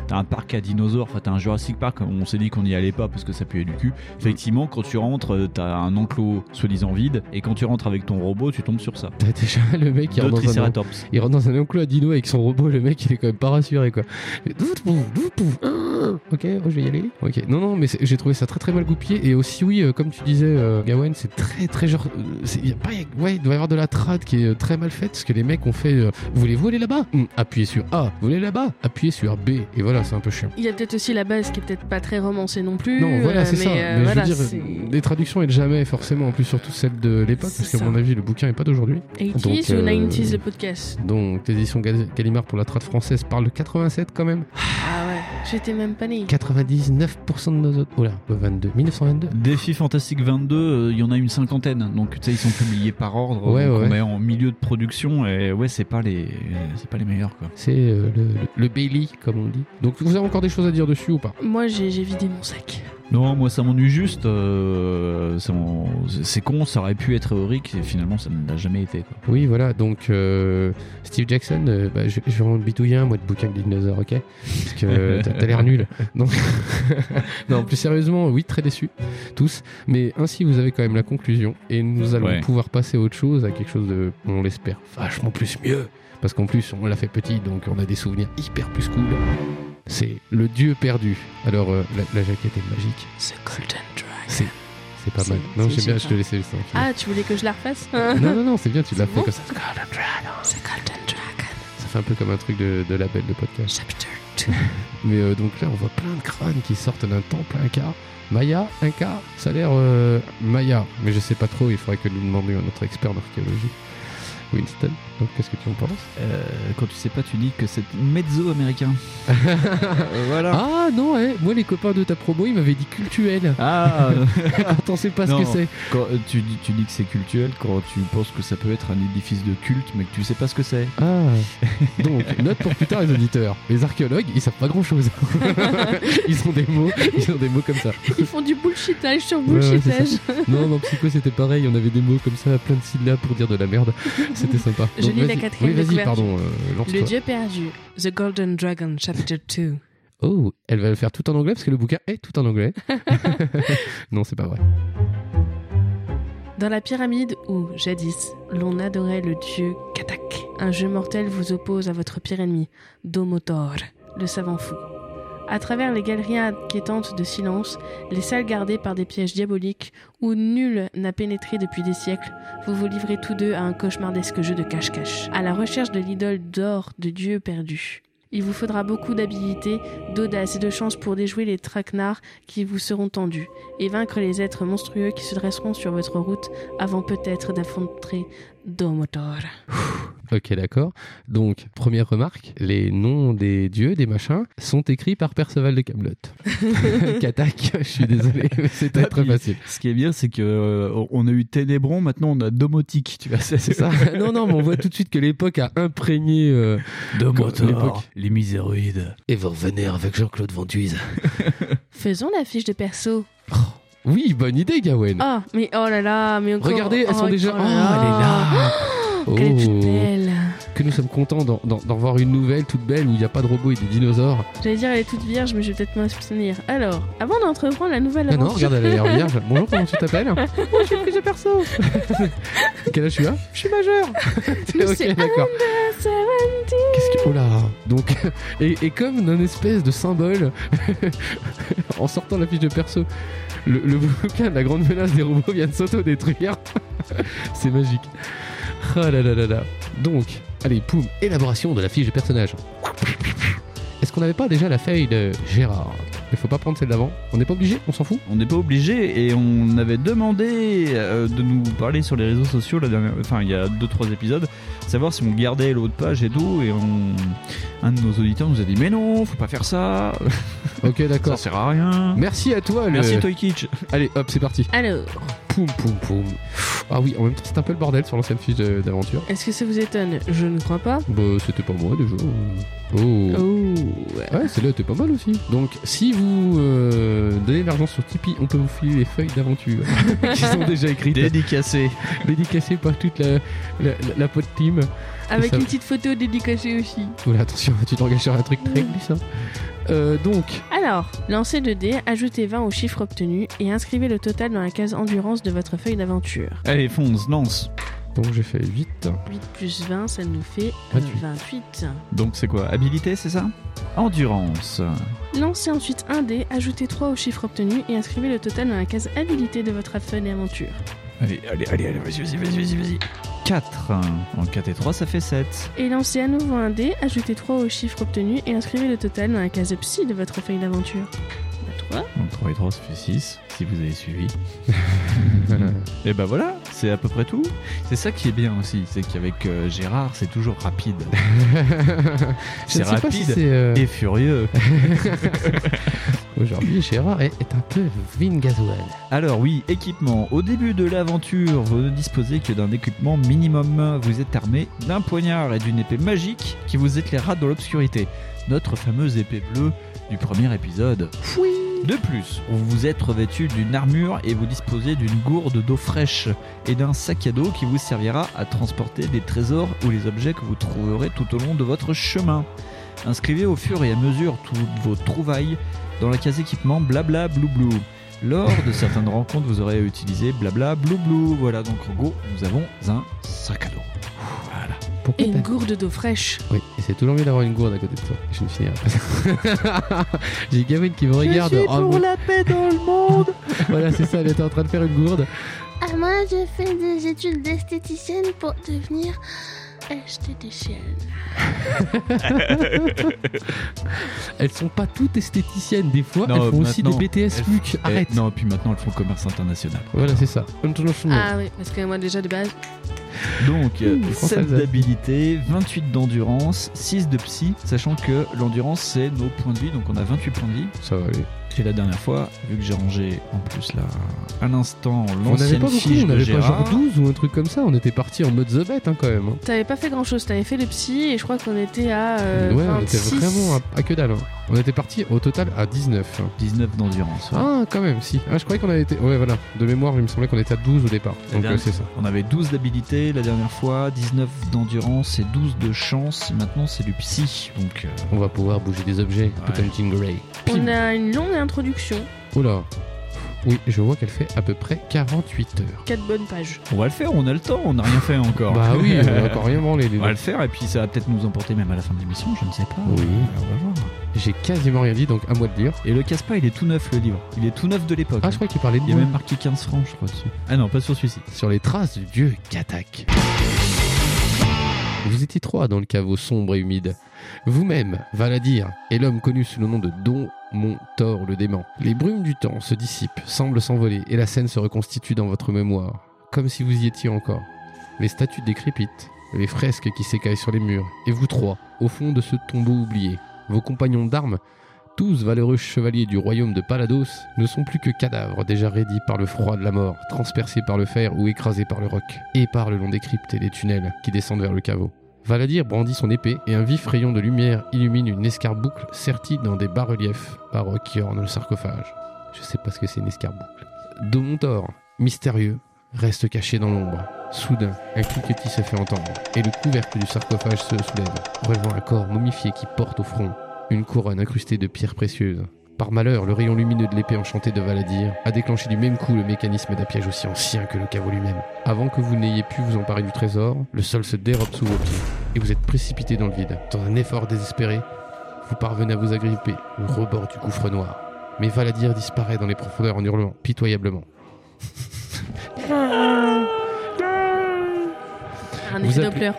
T'as un, parc à dinosaures. Enfin, t'as un Jurassic Park. On s'est dit qu'on n'y allait pas parce que ça puait du cul. Effectivement, quand tu rentres, euh, t'as un enclos soi-disant vide. Et quand tu rentres avec ton robot, tu tombes sur ça. T'as déjà le mec qui Deux rentre dans un, Triceratops. il rentre dans un enclos à dino avec son robot, le mec il est quand même pas rassuré quoi. Ok, oh, je vais y aller. Ok, non, non, mais j'ai trouvé ça très très mal goupillé. Et aussi, oui, euh, comme tu disais, euh, Gawain, c'est très très genre. euh, c'est- y a pas, ouais, il doit y avoir de la trad qui est très mal faite parce que les mecs ont fait Voulez-vous aller là-bas? Hum, Appuyez sur A. Vous voulez aller là-bas? Appuyez sur B. Et voilà, c'est un peu chiant. Il y a peut-être aussi la base qui est peut-être pas très romancée non plus. Non, voilà, c'est ça. mais voilà, je veux dire, les traductions aident jamais forcément, en plus surtout celles de l'époque, parce qu'à mon avis, le bouquin est pas d'aujourd'hui. 80s Donc, ou euh, 90s le podcast Donc, l'édition Gal- Gallimard pour la trad française parle de 87 quand même. Ah ouais, j'étais même pas né. 99% de nos autres. Oh là, 22. 1922 Défi Fantastique 22, euh, il y en a une cinquantaine. Donc tu sais, ils sont publiés par ordre. Ouais, donc ouais. On est en milieu de production et ouais, c'est pas les, c'est pas les meilleurs quoi. C'est euh, le, le, le Bailey, comme on dit. Donc, vous avez encore des choses à dire dessus ou pas? Moi j'ai vidé mon sac. Non, moi ça m'ennuie juste. euh, c'est con, ça aurait pu être héroïque et finalement ça ne l'a jamais été. Quoi. Oui, voilà. Donc, euh, Steve Jackson, euh, bah, je, je vais en bidouiller un, moi, de bouquin de dinosaures, ok? Parce que t'as t'as l'air nul. Donc, non, plus sérieusement, oui, très déçu, tous. Mais ainsi, vous avez quand même la conclusion. Et nous allons Ouais. pouvoir passer à autre chose, à quelque chose de, on l'espère, vachement plus mieux. Parce qu'en plus, on l'a fait petit, donc on a des souvenirs hyper plus cool. C'est le dieu perdu. Alors, euh, la, la jaquette est magique. The Golden Dragon. C'est pas mal. Non, c'est j'aime bien, je te laissais le sang. Ah, tu voulais que je la refasse Non, non, non, c'est bien, tu l'as C'est fait bon comme ça. Golden Dragon. C'est Golden Dragon, Ça fait un peu comme un truc de, de label de podcast. chapter 2. Mais euh, donc là, on voit plein de crânes qui sortent d'un temple Inca. Maya, Inca, ça a l'air euh, Maya. Mais je sais pas trop, il faudrait que nous demandions à notre expert en archéologie. Winston, donc qu'est-ce que tu en penses Euh, quand tu sais pas, tu dis que c'est mezzo américain. voilà. Ah non, ouais, moi les copains de ta promo, ils m'avaient dit cultuel. Ah, Quand on sait pas Non. ce que c'est. quand, euh, tu, dis, tu dis que c'est cultuel quand tu penses que ça peut être un édifice de culte, mais que tu sais pas ce que c'est. Ah, donc note pour plus tard les auditeurs. Les archéologues, ils savent pas grand chose. ils ont des mots, ils ont des mots comme ça. Ils font du bullshitage sur Ouais, ouais, bullshitage. Non, dans Psycho c'était pareil, on avait des mots comme ça, plein de syllabes pour dire de la merde. C'était sympa. Je lis la quatrième Oui, pardon, euh. Le dieu perdu, The Golden Dragon, chapter 2. Oh, elle va le faire tout en anglais parce que le bouquin est tout en anglais. non, c'est pas vrai. Dans la pyramide où, jadis, l'on adorait le dieu Katak, un jeu mortel vous oppose à votre pire ennemi, Domotor, le savant fou. À travers les galeries inquiétantes de silence, les salles gardées par des pièges diaboliques où nul n'a pénétré depuis des siècles, vous vous livrez tous deux à un cauchemardesque jeu de cache-cache, à la recherche de l'idole d'or de Dieu perdu. Il vous faudra beaucoup d'habilité, d'audace et de chance pour déjouer les traquenards qui vous seront tendus et vaincre les êtres monstrueux qui se dresseront sur votre route avant peut-être d'affronter Domotor. Ok, d'accord. Donc, première remarque, les noms des dieux, des machins, sont écrits par Perceval de Camelot. Katak, je suis désolé, mais c'était Ah, très puis- facile. Ce qui est bien, c'est que euh, on a eu Ténébron, maintenant on a Domotique. Tu vois, c'est C'est ça Non, non, mais on voit tout de suite que l'époque a imprégné. euh, Domotor, l'époque. les miséroïdes. Et vous revenez avec Jean-Claude Ventuise. Faisons la fiche de perso. Oui, bonne idée, Gawain. Ah, mais oh là là, mais encore. Regardez, elles sont oh, déjà. oh Oh, là elle est là Oh, qu'elle est toute belle. Que nous sommes contents d'en- voir une nouvelle toute belle où il n'y a pas de robots et des dinosaures. J'allais dire elle est toute vierge, mais je vais peut-être m'abstenir. Alors, avant d'entreprendre la nouvelle Ah non, regarde, elle a l'air vierge. Bonjour, comment tu t'appelles Moi, je suis prise de perso. Quel âge tu as Je suis majeur. Ok, d'accord. Qu'est-ce que. Oh là Donc, et, et comme d'un espèce de symbole, en sortant la fiche de perso, le, le bouquin de la grande menace des robots vient de s'auto-détruire. C'est magique. Ah là là là là. Donc, allez, poum, élaboration de la fiche de personnage. Est-ce qu'on n'avait pas déjà la feuille de Gérard? Il faut pas prendre celle d'avant. On n'est pas obligé On s'en fout On n'est pas obligé et on avait demandé euh, de nous parler sur les réseaux sociaux la dernière, enfin il y a 2-3 épisodes, savoir si on gardait l'autre page et tout et on, un de nos auditeurs nous a dit mais non, faut pas faire ça, Ok, ça d'accord. sert à rien. Merci à toi. Le... Merci Toy Kitsch. Allez, hop, c'est parti. Alors, Poum, poum, poum. Ah oui, en même temps, c'est un peu le bordel sur l'ancienne fiche d'aventure. est-ce que ça vous étonne? Je ne crois pas. Bah, c'était pas moi déjà. Oh. Oh. Ouais, celle-là était pas mal aussi. Donc, si vous euh, donnez de l'argent sur Tipeee, on peut vous filer les feuilles d'aventure qui sont déjà écrites, Dédicacé. dédicacées par toute la, la, la, la pote team. Avec ça- une petite photo dédicacée aussi. Voilà, attention, tu t'engages sur un truc très glissant. Euh, donc, Alors, lancez 2 dés, ajoutez 20 au chiffre obtenu et inscrivez le total dans la case endurance de votre feuille d'aventure. Allez fonce, lance. donc j'ai fait 8. 8 plus 20, ça nous fait euh, 28. 28. Donc c'est quoi? Habilité, c'est ça? Endurance. Lancez ensuite un dé, ajoutez 3 au chiffre obtenu et inscrivez le total dans la case habilité de votre feuille d'aventure. Allez, allez, allez, allez, vas-y, vas-y, vas-y, vas-y, vas-y. 4. En 4 et 3, ça fait 7. Et lancez à nouveau un dé, ajoutez 3 au chiffre obtenu et inscrivez le total dans la case psy de votre feuille d'aventure. 3. Donc 3 et 3, ça fait 6, si vous avez suivi. et bah voilà, c'est à peu près tout. C'est ça qui est bien aussi, c'est qu'avec euh, Gérard, c'est toujours rapide. Je C'est ne sais pas rapide si c'est. euh, et furieux. Aujourd'hui, Gérard est, est un peu Vin Gasoil. Alors oui, équipement. Au début de l'aventure, vous ne disposez que d'un équipement minimum. Vous êtes armé d'un poignard et d'une épée magique qui vous éclairera dans l'obscurité. Notre fameuse épée bleue du premier épisode. De plus, vous vous êtes revêtu d'une armure et vous disposez d'une gourde d'eau fraîche et d'un sac à dos qui vous servira à transporter des trésors ou les objets que vous trouverez tout au long de votre chemin. Inscrivez au fur et à mesure toutes vos trouvailles dans la case équipement blabla blou blou. Lors de certaines rencontres, vous aurez à utiliser blabla blou blou. Voilà, donc en gros, nous avons un sac à dos. Voilà. Pourquoi Et une gourde d'eau fraîche. Oui, et c'est toujours mieux d'avoir une gourde à côté de toi. Je me suis dit, J'ai Gavin qui me regarde. Je suis pour la paix dans le monde. Voilà, c'est ça, elle était en train de faire une gourde. Ah, moi, je fais des études d'esthéticienne pour devenir esthéticienne. Elles sont pas toutes esthéticiennes, des fois, Non, elles font aussi des maintenant, BTS Luc. Eh, Arrête. non, puis maintenant elles font commerce international. Voilà, c'est ça. International. Ah oui, parce que moi, déjà, de base, Donc, euh, Mmh, 7 française. d'habilité, 28 d'endurance, 6 de psy, sachant que l'endurance c'est nos points de vie, donc on a 28 points de vie. Ça va aller. Et la dernière fois, vu que j'ai rangé en plus là, à l'instant, On n'avait l'ancienne pas beaucoup, fiche on de avait pas genre 12 ou un truc comme ça. On était parti en mode The Bet hein, quand même. hein. t'avais pas fait grand chose. T'avais fait le psy et je crois qu'on était à euh, ouais, on était 26. vraiment à, à que dalle. hein. On était parti au total à 19. hein. 19 d'endurance. ouais. Ah, quand même, si. Ah, je croyais qu'on avait été. Ouais, voilà. De mémoire, il me semblait qu'on était à 12 au départ. La Donc, euh, c'est ça. On avait 12 d'habilité la dernière fois, 19 d'endurance et 12 de chance. Maintenant c'est du psy. Donc, euh, On va pouvoir bouger des objets. Ouais. Grey. On a une longue introduction, Oula. Oui, je vois qu'elle fait à peu près 48 heures. 4 bonnes pages. on va le faire, on a le temps, on n'a rien fait encore. Bah oui, on a encore rien branlé. les On va le faire et puis ça va peut-être nous emporter même à la fin de l'émission, je ne sais pas. Oui. On va voir. J'ai quasiment rien dit, donc à moi de lire. Et le casse-pas, il est tout neuf le livre. Il est tout neuf de l'époque. Ah, je crois qu'il parlait de Il y a même marqué 15 francs, je crois, dessus. Ah non, pas sur celui-ci. Sur les traces du dieu Katak. Vous étiez trois dans le caveau sombre et humide. Vous-même, Valadir, et l'homme connu sous le nom de Don Montor le dément. Les brumes du temps se dissipent, semblent s'envoler, et la scène se reconstitue dans votre mémoire, comme si vous y étiez encore. Les statues décrépitent, les fresques qui s'écaillent sur les murs, et vous trois, au fond de ce tombeau oublié. Vos compagnons d'armes, tous valeureux chevaliers du royaume de Palados, ne sont plus que cadavres déjà raidis par le froid de la mort, transpercés par le fer ou écrasés par le roc, et par le long des cryptes et des tunnels qui descendent vers le caveau. Valadir brandit son épée et un vif rayon de lumière illumine une escarboucle sertie dans des bas-reliefs baroques qui ornent le sarcophage. Je sais pas ce que c'est une escarboucle. Domontor, mystérieux, reste caché dans l'ombre. Soudain, un cliquetis se fait entendre et le couvercle du sarcophage se soulève, relevant un corps momifié qui porte au front une couronne incrustée de pierres précieuses. Par malheur, le rayon lumineux de l'épée enchantée de Valadir a déclenché du même coup le mécanisme d'un piège aussi ancien que le caveau lui-même. Avant que vous n'ayez pu vous emparer du trésor, le sol se dérobe sous vos pieds et vous êtes précipité dans le vide. Dans un effort désespéré, vous parvenez à vous agripper au rebord du gouffre noir. Mais Valadir disparaît dans les profondeurs en hurlant pitoyablement. Un Vous appelez-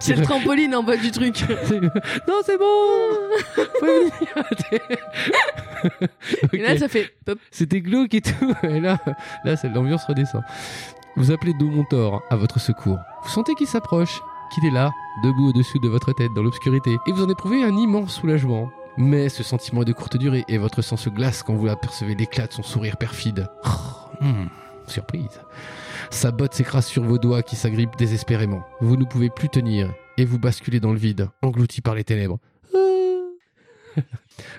C'est le trampoline en bas du truc. non, c'est bon. Et là, ça fait pop. C'était glauque et tout. Et là, là, c'est- l'ambiance redescend. Vous appelez Domontor à votre secours. Vous sentez qu'il s'approche, qu'il est là, debout au-dessus de votre tête dans l'obscurité, et vous en éprouvez un immense soulagement. Mais ce sentiment est de courte durée et votre sang se glace quand vous apercevez l'éclat de son sourire perfide. Oh, hmm, surprise. Sa botte s'écrase sur vos doigts qui s'agrippent désespérément. Vous ne pouvez plus tenir et vous basculez dans le vide, englouti par les ténèbres.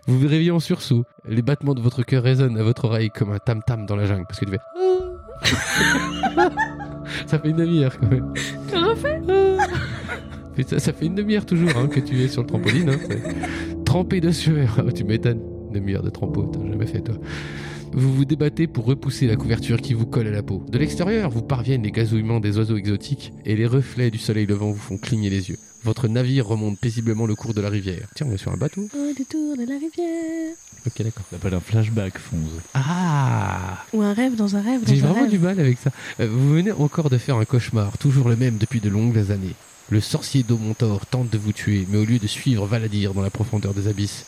Vous vous réveillez en sursaut. Les battements de votre cœur résonnent à votre oreille comme un tam-tam dans la jungle. Parce que tu fais... ça fait une demi-heure quand même. Refais. Mais ça, ça fait une demi-heure toujours hein, que tu es sur le trampoline. Hein, Trempé de sueur. Ah, tu m'étonnes. Une demi-heure de trampo, t'as jamais fait toi. Vous vous débattez pour repousser la couverture qui vous colle à la peau. De l'extérieur, vous parviennent les gazouillements des oiseaux exotiques et les reflets du soleil levant vous font cligner les yeux. Votre navire remonte paisiblement le cours de la rivière. Tiens, on est sur un bateau Au détour de la rivière. Ok, d'accord. Ça s'appelle un flashback, Fonz. Ah Ou un rêve dans un rêve J'ai dans un vraiment rêve. du mal avec ça. Euh, Vous venez encore de faire un cauchemar, toujours le même depuis de longues années. Le sorcier Domontor tente de vous tuer, mais au lieu de suivre Valadir dans la profondeur des abysses,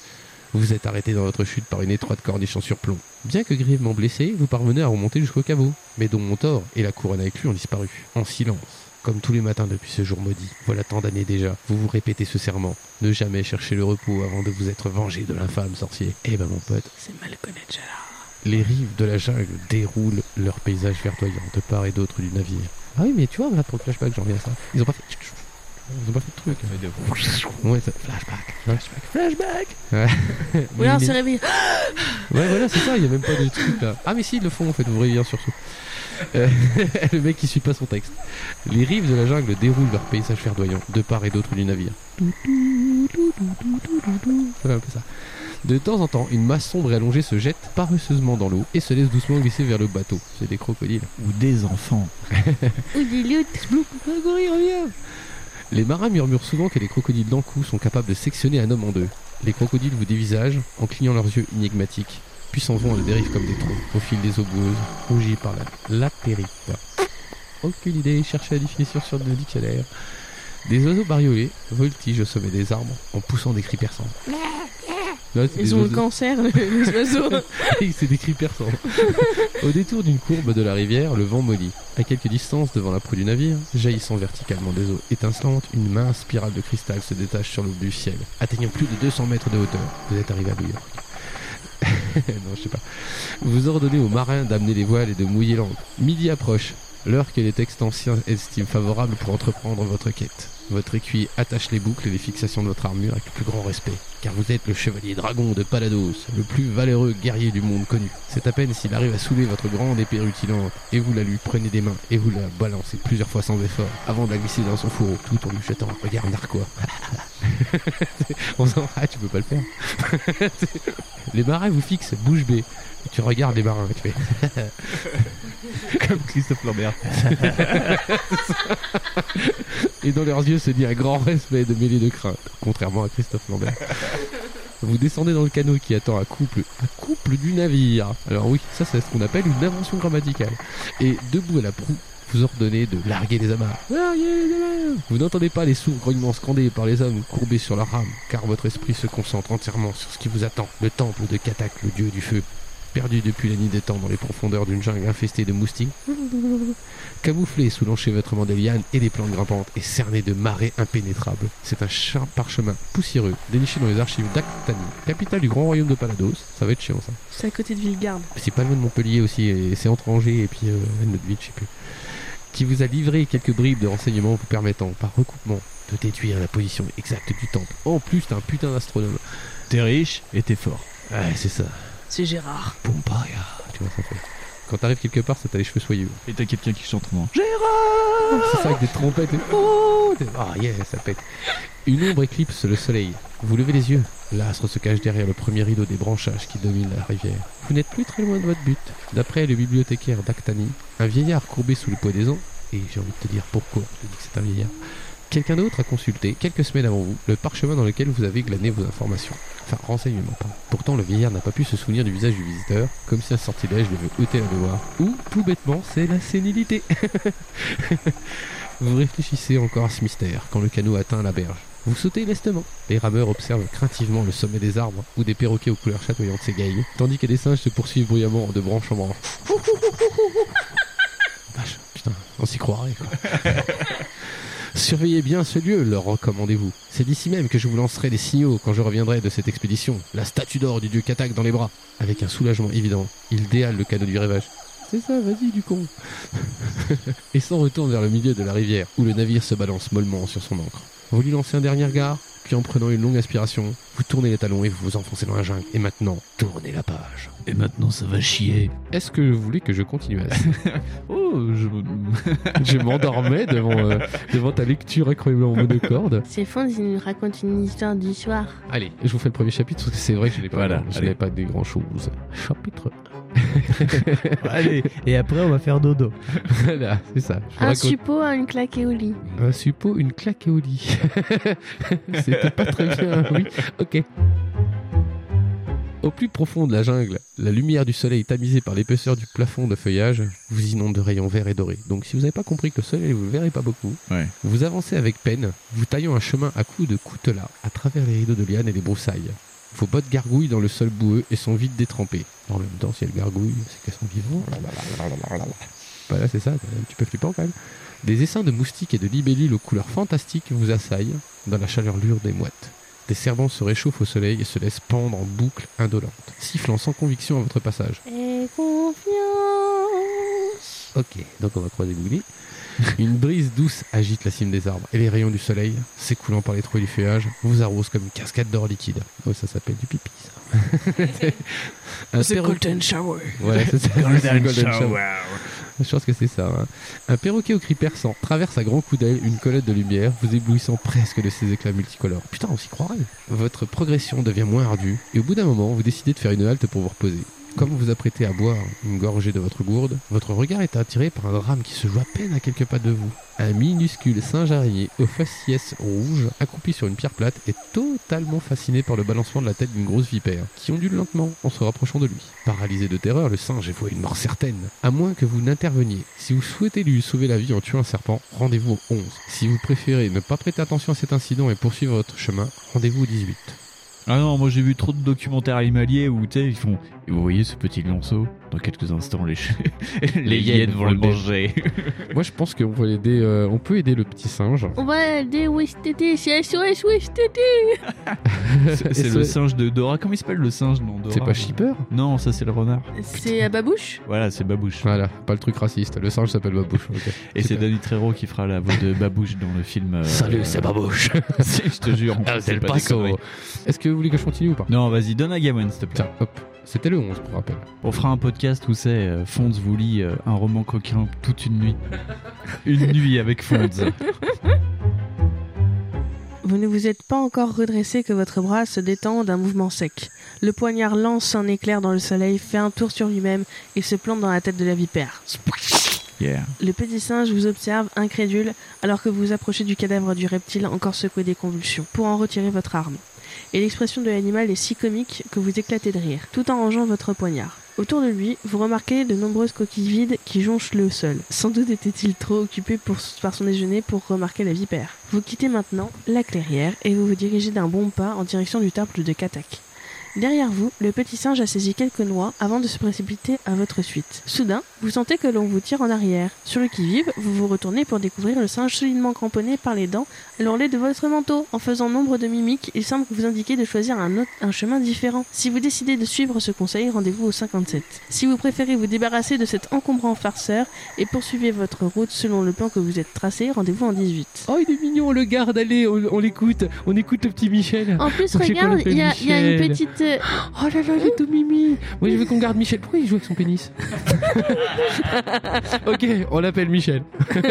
vous êtes arrêté dans votre chute par une étroite corniche en surplomb. Bien que grièvement blessé, vous parvenez à remonter jusqu'au caveau. Mais Domontor et la couronne avec lui ont disparu, en silence. Comme tous les matins depuis ce jour maudit, voilà tant d'années déjà, vous vous répétez ce serment. Ne jamais chercher le repos avant de vous être vengé de l'infâme sorcier. Eh ben mon pote, C'est mal connaître les rives de la jungle déroulent leur paysage verdoyant de part et d'autre du navire. Ah oui, mais tu vois, regarde pour le flashback, j'en reviens à ça. Ils ont pas fait. Ils ont pas fait de truc. Ouais, ça- flashback, flashback, flashback. Ouais, Oui, on s'est réveillé. ouais voilà, c'est ça, il y a même pas de truc là. Ah, mais si, ils le font en fait, vous réveillez surtout. Euh, le mec qui suit pas son texte. Les rives de la jungle déroulent leur paysage verdoyant de part et d'autre du navire. Ça fait un peu ça. De temps en temps, une masse sombre et allongée se jette paresseusement dans l'eau et se laisse doucement glisser vers le bateau. C'est des crocodiles. Ou des enfants. Ou des loutres. Les marins murmurent souvent que les crocodiles d'Ankou sont capables de sectionner un homme en deux. Les crocodiles vous dévisagent en clignant leurs yeux énigmatiques, puis s'en vont à la dérive comme des troncs, au fil des eaux boueuses, rougis par la latérite. Aucune idée, cherchez la définition sur le dictionnaire. Des oiseaux bariolés voltigent au sommet des arbres en poussant des cris perçants. Ils ont le cancer, les oiseaux. c'est des cris perçants. Au détour d'une courbe de la rivière, le vent mollit. À quelques distances devant la proue du navire, jaillissant verticalement des eaux étincelantes, une mince spirale de cristal se détache sur l'aube du ciel, atteignant plus de 200 mètres de hauteur. Vous êtes arrivé à New York. non, je sais pas. Vous ordonnez aux marins d'amener les voiles et de mouiller l'angle. Midi approche, l'heure que les textes anciens estiment favorable pour entreprendre votre quête. Votre écuyer attache les boucles et les fixations de votre armure avec le plus grand respect, car vous êtes le chevalier dragon de Palados, le plus valeureux guerrier du monde connu. C'est à peine s'il arrive à soulever votre grande épée rutilante, et vous la lui prenez des mains, et vous la balancez plusieurs fois sans effort, avant de la glisser dans son fourreau, tout en lui jetant un regard narquois. On s'en ah, tu peux pas le faire. les marins vous fixent bouche bée, tu regardes les marins, tu fais. Comme Christophe Lambert. Et dans leurs yeux se dit un grand respect de mêlée de crainte, contrairement à Christophe Lambert. Vous descendez dans le canot qui attend un couple, un couple du navire. Alors oui, ça c'est ce qu'on appelle une invention grammaticale. Et debout à la proue, vous ordonnez de larguer les amarres. Vous n'entendez pas les sourds grognements scandés par les hommes courbés sur la rame, car votre esprit se concentre entièrement sur ce qui vous attend, le temple de Katak, le dieu du feu. Perdu depuis la nuit des temps dans les profondeurs d'une jungle infestée de moustiques, camouflé sous l'enchevêtrement des lianes et des plantes grimpantes et cerné de marées impénétrables. C'est un char parchemin poussiéreux déniché dans les archives d'Actani, capitale du grand royaume de Palados. Ça va être chiant ça. C'est à côté de Villegarde. C'est pas loin de Montpellier aussi, et c'est entre Angers et puis euh, notre ville, je sais plus. Qui vous a livré quelques bribes de renseignements vous permettant, par recoupement, de déduire la position exacte du temple. En plus, t'es un putain d'astronome. T'es riche et t'es fort. Ouais, c'est ça. C'est Gérard. Pompaya. Tu vois, ça fait. Quand t'arrives quelque part, ça t'as les cheveux soyeux. Et t'as quelqu'un qui chante en C'est ça avec des trompettes. et- Oh, Ah, yeah, ça pète. Une ombre éclipse le soleil. Vous levez les yeux. L'astre se cache derrière le premier rideau des branchages qui domine la rivière. Vous n'êtes plus très loin de votre but. D'après le bibliothécaire d'Actani, un vieillard courbé sous le poids des ans, et j'ai envie de te dire pourquoi je dis que c'est un vieillard, quelqu'un d'autre a consulté, quelques semaines avant vous, le parchemin dans lequel vous avez glané vos informations. Enfin, renseignements, pardon. Pourtant, le vieillard n'a pas pu se souvenir du visage du visiteur, comme si un sortilège avait ôté la mémoire. Ou, tout bêtement, c'est la sénilité. Vous réfléchissez encore à ce mystère quand le canot atteint la berge. Vous sautez lestement. Les rameurs observent craintivement le sommet des arbres où des perroquets aux couleurs chatoyantes s'égaillent, tandis que des singes se poursuivent bruyamment de branche en branche. Vache, putain, on s'y croirait. quoi. Surveillez bien ce lieu, leur recommandez-vous. C'est d'ici même que je vous lancerai des signaux quand je reviendrai de cette expédition. La statue d'or du dieu Katak dans les bras. Avec un soulagement évident, il déhale le canot du rêvage. C'est ça, vas-y du con. et s'en retourne vers le milieu de la rivière, où le navire se balance mollement sur son ancre. Vous lui lancez un dernier regard, puis en prenant une longue inspiration, vous tournez les talons et vous vous enfoncez dans la jungle. Et maintenant, tournez la page. Et maintenant ça va chier. Est-ce que vous voulez que je continue à Oh, je... Je m'endormais devant, euh, devant ta lecture incroyablement monocorde. C'est fun, il nous raconte une histoire du soir. Allez, je vous fais le premier chapitre parce que c'est vrai que je n'ai pas, Voilà, je allez. n'ai pas dit grand chose. Chapitre Allez, et après on va faire dodo. Voilà, c'est ça. Je vous Un raconte- suppôt à une claquée au lit. Un suppôt, une claque au lit. C'était pas très bien, oui. Ok. Au plus profond de la jungle, la lumière du soleil tamisée par l'épaisseur du plafond de feuillage vous inonde de rayons verts et dorés. Donc si vous n'avez pas compris que le soleil vous verrez pas beaucoup, Ouais. vous avancez avec peine, vous taillant un chemin à coups de coutelas à travers les rideaux de lianes et les broussailles. Vos bottes gargouillent dans le sol boueux et sont vite détrempées. En même temps, si elles gargouillent, c'est qu'elles sont vivantes. Voilà, c'est ça, un petit peu flippant quand même. Des essaims de moustiques et de libellules aux couleurs fantastiques vous assaillent dans la chaleur lourde des mouettes. Des serpents se réchauffent au soleil et se laissent pendre en boucles indolentes, sifflant sans conviction à votre passage. Et confiance. Ok, donc on va croiser Googly. Une brise douce agite la cime des arbres et les rayons du soleil, s'écoulant par les trous du feuillage, vous arrosent comme une cascade d'or liquide. Oh, ça s'appelle du pipi, ça. Un C'est perroquet- Golden Shower. Ouais, c'est ça. c'est le Golden Shower. Je pense que c'est ça. hein. Un perroquet au cri perçant traverse à grands coups d'œil une colonne de lumière, vous éblouissant presque de ses éclats multicolores. Putain, on s'y croirait. Votre progression devient moins ardue, et au bout d'un moment, vous décidez de faire une halte pour vous reposer. Comme vous vous apprêtez à boire une gorgée de votre gourde, votre regard est attiré par un drame qui se joue à peine à quelques pas de vous. Un minuscule singe araignée aux faciès rouges, accroupi sur une pierre plate, est totalement fasciné par le balancement de la tête d'une grosse vipère, qui ondule lentement en se rapprochant de lui. Paralysé de terreur, le singe est une mort certaine, à moins que vous n'interveniez. Si vous souhaitez lui sauver la vie en tuant un serpent, rendez-vous au 11. Si vous préférez ne pas prêter attention à cet incident et poursuivre votre chemin, rendez-vous au 18. Ah non, moi j'ai vu trop de documentaires animaliers où tu sais, ils font. Et vous voyez ce petit lionceau Dans quelques instants, les, ch- les hyènes vont le manger. Moi je pense qu'on peut aider, euh, on peut aider le petit singe. On va aider Westété, c'est SOS Westété. C'est le singe de Dora. Comment il s'appelle le singe dans Dora? C'est pas Shipper Non, ça c'est le renard. C'est Babouche? Voilà, c'est Babouche. Voilà, pas le truc raciste. Le singe s'appelle Babouche. Et c'est. Danny Trejo qui fera la voix de Babouche dans le film. euh, Salut, euh, c'est Babouche. je te jure. Ah. Est-ce que vous voulez que je continue ou pas Non, vas-y, donne à Gawain, s'il te plaît. Tiens, hop. C'était le 11 pour rappel. On fera un podcast où c'est euh, Fonds vous lit euh, un roman coquin toute une nuit. une nuit avec Fonds. Vous ne vous êtes pas encore redressé que votre bras se détend d'un mouvement sec. Le poignard lance un éclair dans le soleil, fait un tour sur lui-même et se plante dans la tête de la vipère. Yeah. Le petit singe vous observe, incrédule, alors que vous vous approchez du cadavre du reptile encore secoué des convulsions, pour en retirer votre arme. Et l'expression de l'animal est si comique que vous éclatez de rire, tout en rangeant votre poignard. Autour de lui, vous remarquez de nombreuses coquilles vides qui jonchent le sol. Sans doute était-il trop occupé par son déjeuner pour remarquer la vipère. Vous quittez maintenant la clairière et vous vous dirigez d'un bon pas en direction du temple de Katak. Derrière vous, le petit singe a saisi quelques noix avant de se précipiter à votre suite. Soudain, vous sentez que l'on vous tire en arrière. Sur le qui-vive, vous vous retournez pour découvrir le singe solidement cramponné par les dents à l'ourlet de votre manteau. En faisant nombre de mimiques, il semble vous indiquer de choisir un, autre, un chemin différent. Si vous décidez de suivre ce conseil, rendez-vous au 57. Si vous préférez vous débarrasser de cet encombrant farceur et poursuivez votre route selon le plan que vous êtes tracé, rendez-vous en 18. Oh, il est mignon, on le garde, allez, on, on l'écoute. On écoute le petit Michel. En plus, regarde, il y, a- il y a une petite... Oh là là, est tout mimi. Moi, je veux qu'on garde Michel. Pourquoi il joue avec son pénis Ok, on l'appelle Michel.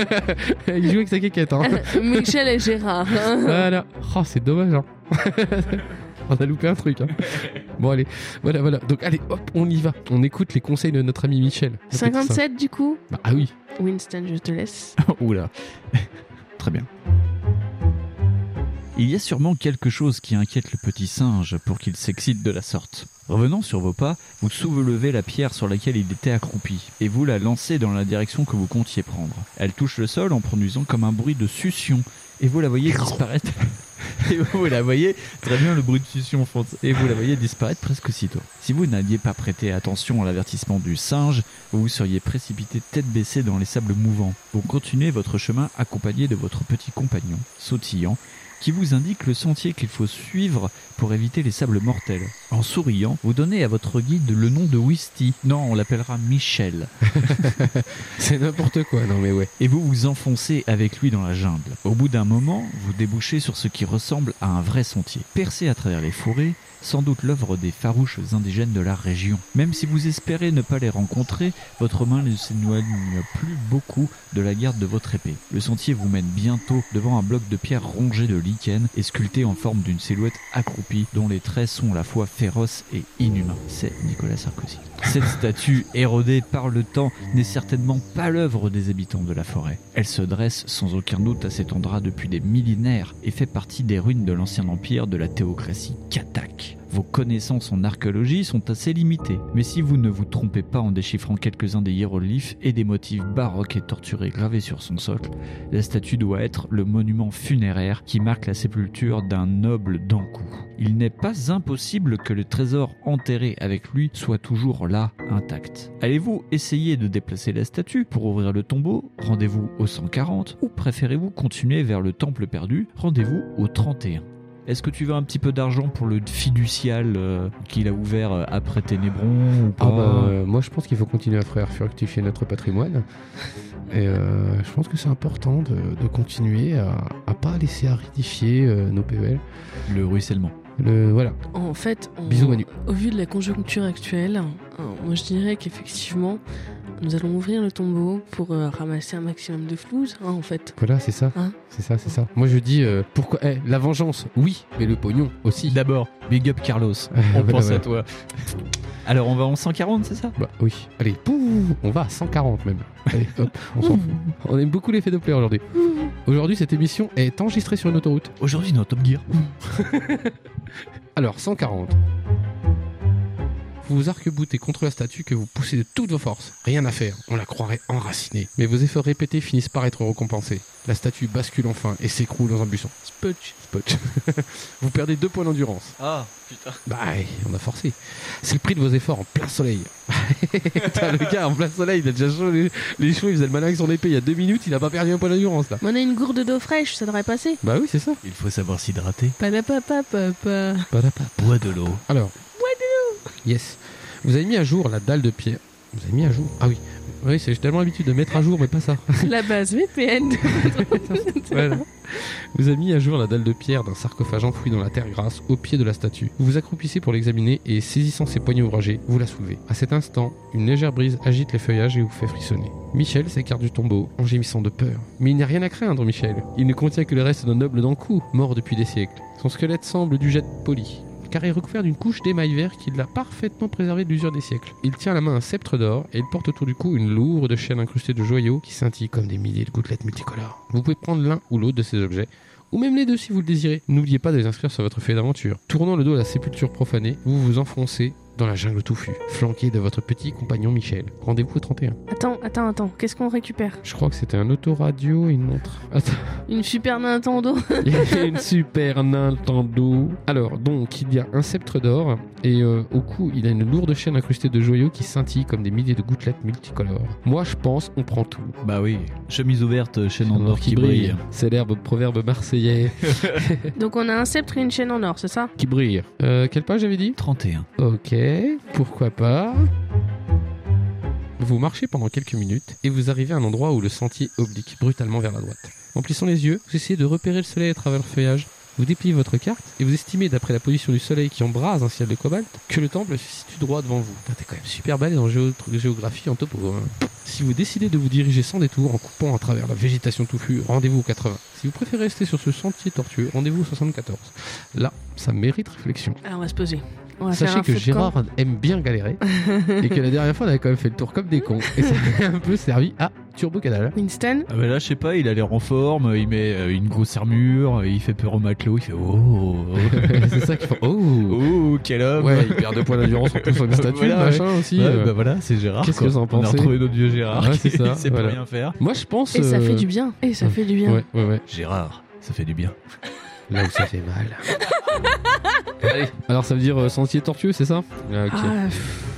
il joue avec sa quéquette. Hein. Michel et Gérard. hein. Voilà. Oh, c'est dommage. Hein. on a loupé un truc. Hein. Bon, allez. Voilà, voilà. Donc, allez, hop, on y va. On écoute les conseils de notre ami Michel. Le petit singe. 57 du coup Bah, ah oui. Winston, je te laisse. Oula. Très bien. Il y a sûrement quelque chose qui inquiète le petit singe pour qu'il s'excite de la sorte. Revenant sur vos pas, vous soulevez la pierre sur laquelle il était accroupi et vous la lancez dans la direction que vous comptiez prendre. Elle touche le sol en produisant comme un bruit de succion et vous la voyez disparaître. et vous la voyez très bien le bruit de succion et vous la voyez disparaître presque aussitôt. Si vous n'aviez pas prêté attention à l'avertissement du singe, vous vous seriez précipité tête baissée dans les sables mouvants. Vous continuez votre chemin accompagné de votre petit compagnon, sautillant, qui vous indique le sentier qu'il faut suivre pour éviter les sables mortels. En souriant, vous donnez à votre guide le nom de Wisty. Non, on l'appellera Michel. C'est n'importe quoi. Non, mais ouais. Et vous vous enfoncez avec lui dans la jungle. Au bout d'un moment, vous débouchez sur ce qui ressemble à un vrai sentier. Percé à travers les forêts, sans doute l'œuvre des farouches indigènes de la région. Même si vous espérez ne pas les rencontrer, votre main ne s'éloigne plus beaucoup de la garde de votre épée. Le sentier vous mène bientôt devant un bloc de pierre rongé de lichen et sculpté en forme d'une silhouette accroupie dont les traits sont à la fois féroces et inhumains. C'est Nicolas Sarkozy. Cette statue érodée par le temps n'est certainement pas l'œuvre des habitants de la forêt. Elle se dresse sans aucun doute à cet endroit depuis des millénaires et fait partie des ruines de l'ancien empire de la théocratie katak. Vos connaissances en archéologie sont assez limitées, mais si vous ne vous trompez pas en déchiffrant quelques-uns des hiéroglyphes et des motifs baroques et torturés gravés sur son socle, la statue doit être le monument funéraire qui marque la sépulture d'un noble d'Ankou. Il n'est pas impossible que le trésor enterré avec lui soit toujours là, intact. Allez-vous essayer de déplacer la statue pour ouvrir le tombeau? Rendez-vous au 140 ou préférez-vous continuer vers le temple perdu? Rendez-vous au 31. Est-ce que tu veux un petit peu d'argent pour le fiducial euh, qu'il a ouvert euh, après Ténébron ou pas Ah bah, euh, moi je pense qu'il faut continuer à faire fructifier notre patrimoine. Et euh, je pense que c'est important de, de continuer à, à pas laisser aridifier euh, nos PEL. Le ruissellement. Le, voilà. En fait, on- Bisous, Manu. au vu de la conjoncture actuelle, euh, moi je dirais qu'effectivement, nous allons ouvrir le tombeau pour euh, ramasser un maximum de flouze, hein, en fait. Voilà, c'est ça. Hein c'est ça, c'est ça. Moi je dis euh, pourquoi eh, la vengeance, oui, mais le pognon aussi. D'abord, big up Carlos. On Voilà, pense voilà. à toi. Alors on va en 140, c'est ça? Bah oui. Allez, pouf, on va à 140 même. Allez, hop, on s'en fout. On aime beaucoup l'effet Doppler aujourd'hui. Aujourd'hui, cette émission est enregistrée sur une autoroute. Aujourd'hui, notre Top Gear. Alors, 140. Vous arc-boutez contre la statue que vous poussez de toutes vos forces. Rien à faire, on la croirait enracinée. Mais vos efforts répétés finissent par être récompensés. La statue bascule enfin et s'écroule dans un buisson. Spotch, spotch. vous perdez deux points d'endurance. Ah, putain. Bah, on a forcé. C'est le prix de vos efforts en plein soleil. Putain, le gars en plein soleil, il a déjà chaud les, les cheveux, il faisait le malin avec son épée il y a deux minutes, il a pas perdu un point d'endurance là. Mais on a une gourde d'eau fraîche, ça devrait passer. Bah oui, c'est ça. Il faut savoir s'hydrater. Padapapapapa. Padapa. Bois de l'eau. Alors. Yes. Vous avez mis à jour la dalle de pierre. Vous avez mis à jour Ah oui. Oui, c'est j'ai tellement l'habitude de mettre à jour, mais pas ça. La base VPN. Voilà. Vous avez mis à jour la dalle de pierre d'un sarcophage enfoui dans la terre grasse au pied de la statue. Vous vous accroupissez pour l'examiner et saisissant ses poignets ouvragés, vous la soulevez. À cet instant, une légère brise agite les feuillages et vous fait frissonner. Michel s'écarte du tombeau en gémissant de peur. Mais il n'a rien à craindre, Michel. Il ne contient que le reste d'un noble d'Ankou, mort depuis des siècles. Son squelette semble du jet poli car il est recouvert d'une couche d'émail vert qui l'a parfaitement préservé de l'usure des siècles. Il tient à la main un sceptre d'or et il porte autour du cou une lourde chaîne incrustée de joyaux qui scintille comme des milliers de gouttelettes multicolores. Vous pouvez prendre l'un ou l'autre de ces objets, ou même les deux si vous le désirez. N'oubliez pas de les inscrire sur votre feuille d'aventure. Tournant le dos à la sépulture profanée, vous vous enfoncez dans la jungle touffue, flanqué de votre petit compagnon Michel. Rendez-vous au 31. Attends, attends, attends. Qu'est-ce qu'on récupère? Je crois que c'était un autoradio et une montre. Attends. Une Super Nintendo Il y a une super Nintendo. Alors, donc, il y a un sceptre d'or et euh, au cou, il a une lourde chaîne incrustée de joyaux qui scintille comme des milliers de gouttelettes multicolores. Moi, je pense, on prend tout. Bah oui. Chemise ouverte, chaîne en or qui brille. C'est l'herbe proverbe marseillais Donc on a un sceptre et une chaîne en or, c'est ça? Qui brille. Euh, quelle page j'avais dit? 31. Ok, pourquoi pas. Vous marchez pendant quelques minutes et vous arrivez à un endroit où le sentier oblique brutalement vers la droite. En plissant les yeux, vous essayez de repérer le soleil à travers le feuillage. Vous dépliez votre carte et vous estimez, d'après la position du soleil qui embrase un ciel de cobalt, que le temple se situe droit devant vous. T'es quand même super balèze en géo- géographie en topo. hein. Si vous décidez de vous diriger sans détour en coupant à travers la végétation touffue, rendez-vous au 80. Si vous préférez rester sur ce sentier tortueux, rendez-vous au 74. Là, ça mérite réflexion. Alors on va se poser. Sachez que camp. Gérard aime bien galérer et que la dernière fois on avait quand même fait le tour comme des cons et ça a un peu servi à Turbo Canal. Winston Ah bah là, je sais pas, il a l'air en forme, il met euh, une grosse armure, il fait peur au matelot, il fait oh, c'est ça qu'il faut. Oh oh, quel homme Ouais, il perd deux points d'endurance en plus sur une statue, Voilà, machin aussi. Ouais, euh. bah voilà, c'est Gérard. Qu'est-ce que vous en On a pensez retrouvé notre vieux Gérard. Ouais, c'est qui ça, sait voilà. pas rien faire. Moi je pense. Et ça euh, fait du bien. Et ça fait du bien. Ouais, ouais, ouais. Gérard, ça fait du bien. Là où ça fait mal. Allez. Alors ça veut dire euh, sentier tortueux, c'est ça? Ah, ok. Ah, pff.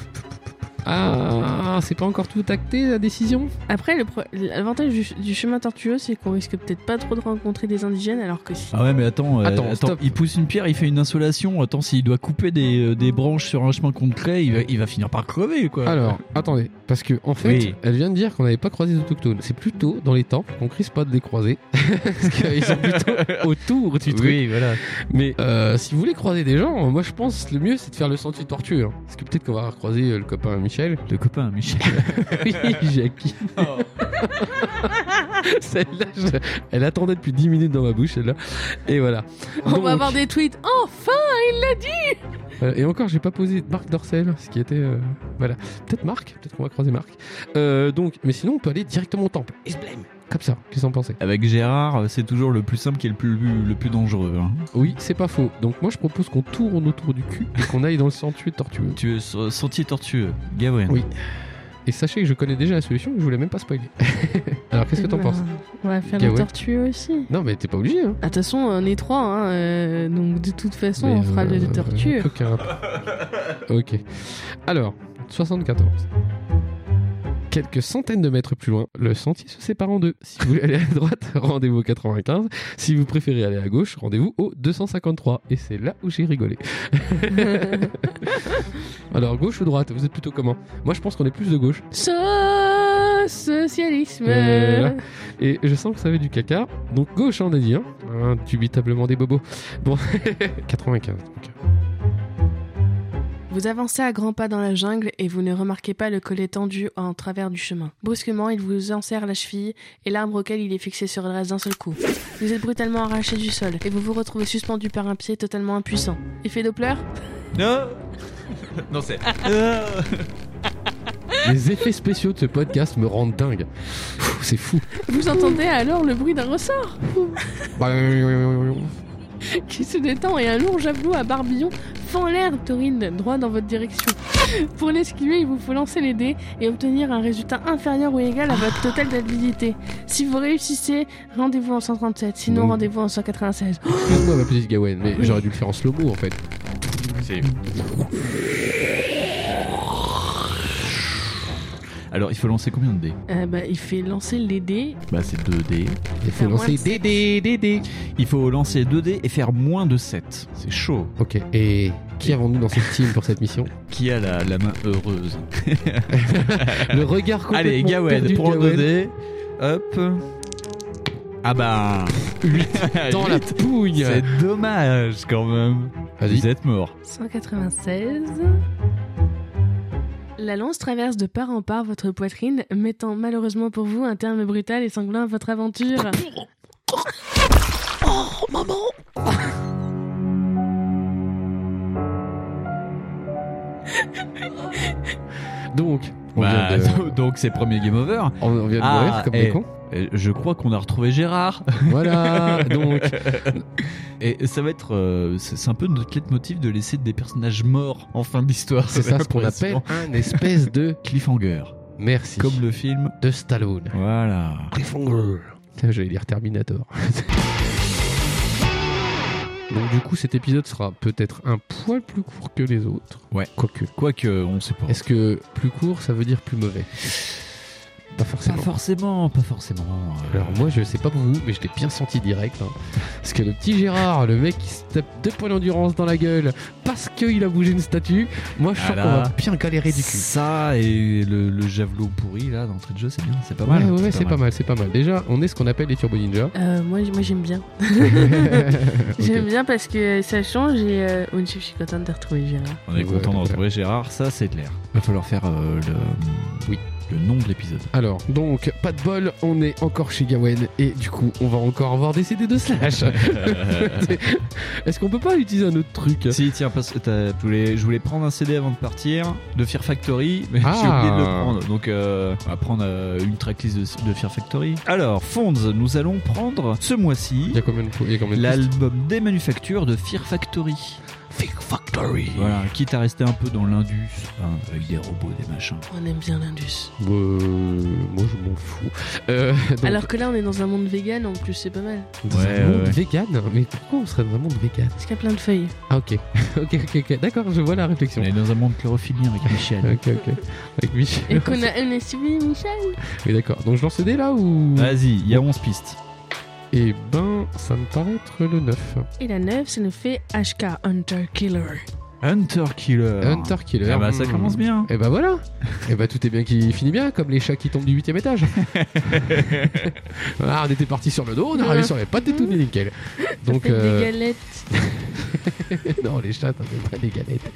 Ah, c'est pas encore tout acté la décision? Après, l'avantage du, du chemin tortueux, c'est qu'on risque peut-être pas trop de rencontrer des indigènes, alors que si. Ah ouais, mais attends, euh, Attends, il pousse une pierre, il fait une insolation. Attends, s'il doit couper des, euh, des branches sur un chemin concret, il va, il va finir par crever, quoi. Alors, attendez, parce que en fait, Oui. elle vient de dire qu'on n'avait pas croisé les autochtones. C'est plutôt dans les temples qu'on risque pas de les croiser, parce qu'ils sont plutôt autour du truc. oui, voilà. Mais euh, si vous voulez croiser des gens, moi je pense que le mieux c'est de faire le sentier tortueux. hein. Parce que peut-être qu'on va croiser le copain Michel. Le copain, Michel. oui, Jackie. Celle-là, je- elle attendait depuis 10 minutes dans ma bouche, celle-là. Et voilà. On Donc, va avoir des tweets. Enfin, il l'a dit euh, et encore, j'ai pas posé Marc Dorcel, ce qui était. euh, voilà. Peut-être Marc, peut-être qu'on va croiser Marc. Euh, donc, mais sinon, on peut aller directement au temple. Blême. Comme ça, qu'est-ce que vous en pensez? Avec Gérard, c'est toujours le plus simple qui est le plus, le plus dangereux. hein. Oui, c'est pas faux. Donc, moi, je propose qu'on tourne autour du cul et qu'on aille dans le sentier tortueux. Tu sentier tortueux, Gabriel. Oui. Et sachez que je connais déjà la solution, je voulais même pas spoiler. Alors, qu'est-ce que t'en Bah, penses On va faire Gawain. le tortueux aussi. Non, mais t'es pas obligé, hein. Ah, De toute façon, on est trois, hein, euh, donc de toute façon, Mais, on fera euh, le tortueux. aucun rapport. ok. Alors, 74. Quelques centaines de mètres plus loin, le sentier se sépare en deux. Si vous voulez aller à droite, rendez-vous au 95. Si vous préférez aller à gauche, rendez-vous au 253. Et c'est là où j'ai rigolé. Alors, gauche ou droite Vous êtes plutôt comment? Moi, je pense qu'on est plus de gauche. So- socialisme. Voilà. Et je sens que ça fait du caca. Donc, gauche, on a dit. Hein Indubitablement des bobos. Bon, 95. donc. Vous avancez à grands pas dans la jungle et vous ne remarquez pas le collet tendu en travers du chemin. Brusquement, il vous enserre la cheville et l'arbre auquel il est fixé se redresse d'un seul coup. Vous êtes brutalement arraché du sol et vous vous retrouvez suspendu par un pied totalement impuissant. Effet Doppler? Non Non, c'est. Les effets spéciaux de ce podcast me rendent dingue. C'est fou. Vous entendez alors le bruit d'un ressort? qui se détend et un lourd javelot à barbillon fend l'air taurine droit dans votre direction. Pour l'esquiver, il vous faut lancer les dés et obtenir un résultat inférieur ou égal à votre total d'habilité. Si vous réussissez, rendez-vous en 137, sinon Bon. rendez-vous en 196. Excuse-moi, ma petite Gawen, mais j'aurais dû le faire en slow-mo en fait. Alors, il faut lancer combien de dés Euh, bah, il fait lancer les dés. Bah, c'est 2 dés. Il faut lancer de des dés, des dés. Il faut lancer 2 dés et faire moins de 7. C'est chaud. Ok, et qui avons-nous dans cette team pour cette mission Qui a la, la main heureuse Le regard complètement Allez, Gawen, prends 2 Gawen dés. Hop. Ah bah. 8 dans la pouille. C'est dommage quand même. Vas-y. Vous êtes mort. 196. La lance traverse de part en part votre poitrine, mettant malheureusement pour vous un terme brutal et sanglant à votre aventure. Donc, on Bah, vient de, Donc c'est premier game over. on, vient de Ah, mourir comme eh. des cons. Et Je crois qu'on a retrouvé Gérard. Voilà, donc Et ça va être, euh, c'est un peu notre leitmotiv de laisser des personnages morts en fin d'histoire. c'est ça ce qu'on appelle un espèce de cliffhanger, merci comme le film. de Stallone. Voilà. Cliffhanger. J'allais dire Terminator. Donc du coup, cet épisode sera peut-être un poil plus court que les autres. Ouais. Quoique. Quoique, on sait pas. Est-ce que plus court, ça veut dire plus mauvais? Pas Pas forcément. forcément, pas forcément. euh, Alors moi, je sais pas pour vous, mais je l'ai bien senti direct. hein. Parce que le petit Gérard, le mec qui se tape deux points d'endurance dans la gueule parce qu'il a bougé une statue, moi je sens Voilà. qu'on va bien galérer du cul. Ça et le, le javelot pourri là d'entrée de jeu, c'est bien, c'est pas mal. ouais, ouais, c'est pas mal, c'est pas mal. Déjà, on est ce qu'on appelle les Turbo Ninja. Euh, moi, moi j'aime bien. J'aime bien parce que ça change et euh, je suis contente de retrouver Gérard. On est Ouais, content de retrouver Gérard, ça c'est clair. Va falloir faire euh, le, Oui. Le nom de l'épisode. Alors, donc, pas de bol, on est encore chez Gawen et du coup, on va encore avoir des CD de Slash. Est-ce qu'on peut pas utiliser un autre truc? Si tiens, parce que t'as- je voulais, je voulais prendre un CD avant de partir de Fear Factory, mais Ah. j'ai oublié de le prendre. Donc euh, on va prendre euh, une tracklist de, de Fear Factory. Alors, Fonds, nous allons prendre ce mois-ci Il y a combien de, il y a combien de pistes? l'album des manufactures de Fear Factory. Fear Factory. Voilà, quitte à rester un peu dans l'Indus, hein, avec des robots, des machins. On aime bien l'Indus. Euh, moi, je m'en fous. Euh, donc, Alors que là, on est dans un monde vegan en plus, c'est pas mal. dans Ouais, un monde vegan Mais pourquoi on serait dans un monde vegan Parce qu'il y a plein de feuilles. Ah, ok. ok, ok, ok. D'accord, je vois la réflexion. On est dans un monde chlorophyllien avec Michel. Ok, ok. Avec Michel. Et qu'on a un SUV, Michel. Oui, d'accord. Donc, je lance CD là ou Vas-y, il y a 11 pistes. Eh ben, ça me paraît être le 9. Et la 9, ça nous fait HK Hunter Killer. Hunter Killer. Hunter Killer. Ah bah ça commence bien. Et bah voilà Et bah tout est bien qui finit bien, comme les chats qui tombent du huitième étage. voilà, on était parti sur le dos, on est arrivé sur les pattes et tout est nickel. Donc, Faites euh, des galettes. non, les chats, t'en fais pas des galettes.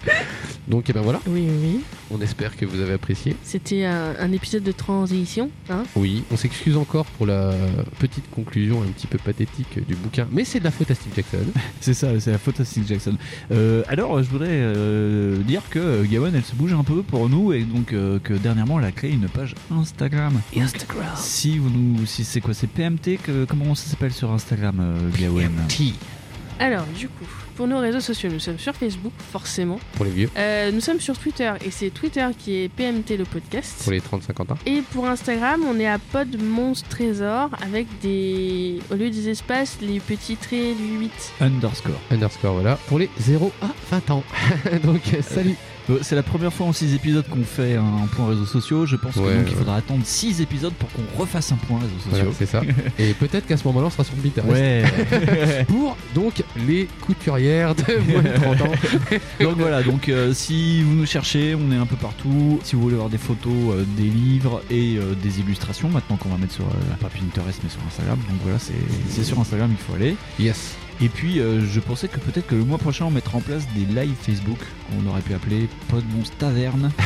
Donc, et ben voilà, Oui, oui, oui. on espère que vous avez apprécié. C'était un, un épisode de transition. Hein Oui, on s'excuse encore pour la petite conclusion un petit peu pathétique du bouquin, mais c'est de la faute à Steve Jackson. C'est ça, c'est la faute à Steve Jackson. Euh, alors, je voudrais euh, dire que Gawain, elle se bouge un peu pour nous et donc euh, que dernièrement, elle a créé une page Instagram. Instagram. Si vous nous, si c'est quoi, c'est PMT, que, comment ça s'appelle sur Instagram, euh, Gawain Alors, du coup, pour nos réseaux sociaux, nous sommes sur Facebook, forcément. Pour les vieux, Euh, nous sommes sur Twitter, et c'est Twitter qui est PMT le podcast. pour les 30-50 ans. Et pour Instagram, on est à Pod Monstre Trésor avec des. Au lieu des espaces, les petits traits du 8. Underscore. Underscore, voilà. Pour les 0 à 20 ans. Donc, salut C'est la première fois en 6 épisodes qu'on fait un point réseaux sociaux. Je pense que Ouais, donc ouais. il faudra attendre 6 épisodes pour qu'on refasse un point réseaux Voilà, sociaux. c'est ça. Et peut-être qu'à ce moment-là, on sera sur Pinterest. Ouais. Pour donc les couturières de moins de 30 ans. donc voilà, donc euh, si vous nous cherchez, on est un peu partout. Si vous voulez voir des photos, euh, des livres et euh, des illustrations, maintenant qu'on va mettre sur pas Pinterest mais sur Instagram. Donc voilà, c'est c'est sur Instagram il faut aller. Yes. Et puis euh, je pensais que peut-être que le mois prochain on mettra en place des lives Facebook qu'on aurait pu appeler Podmons Taverne.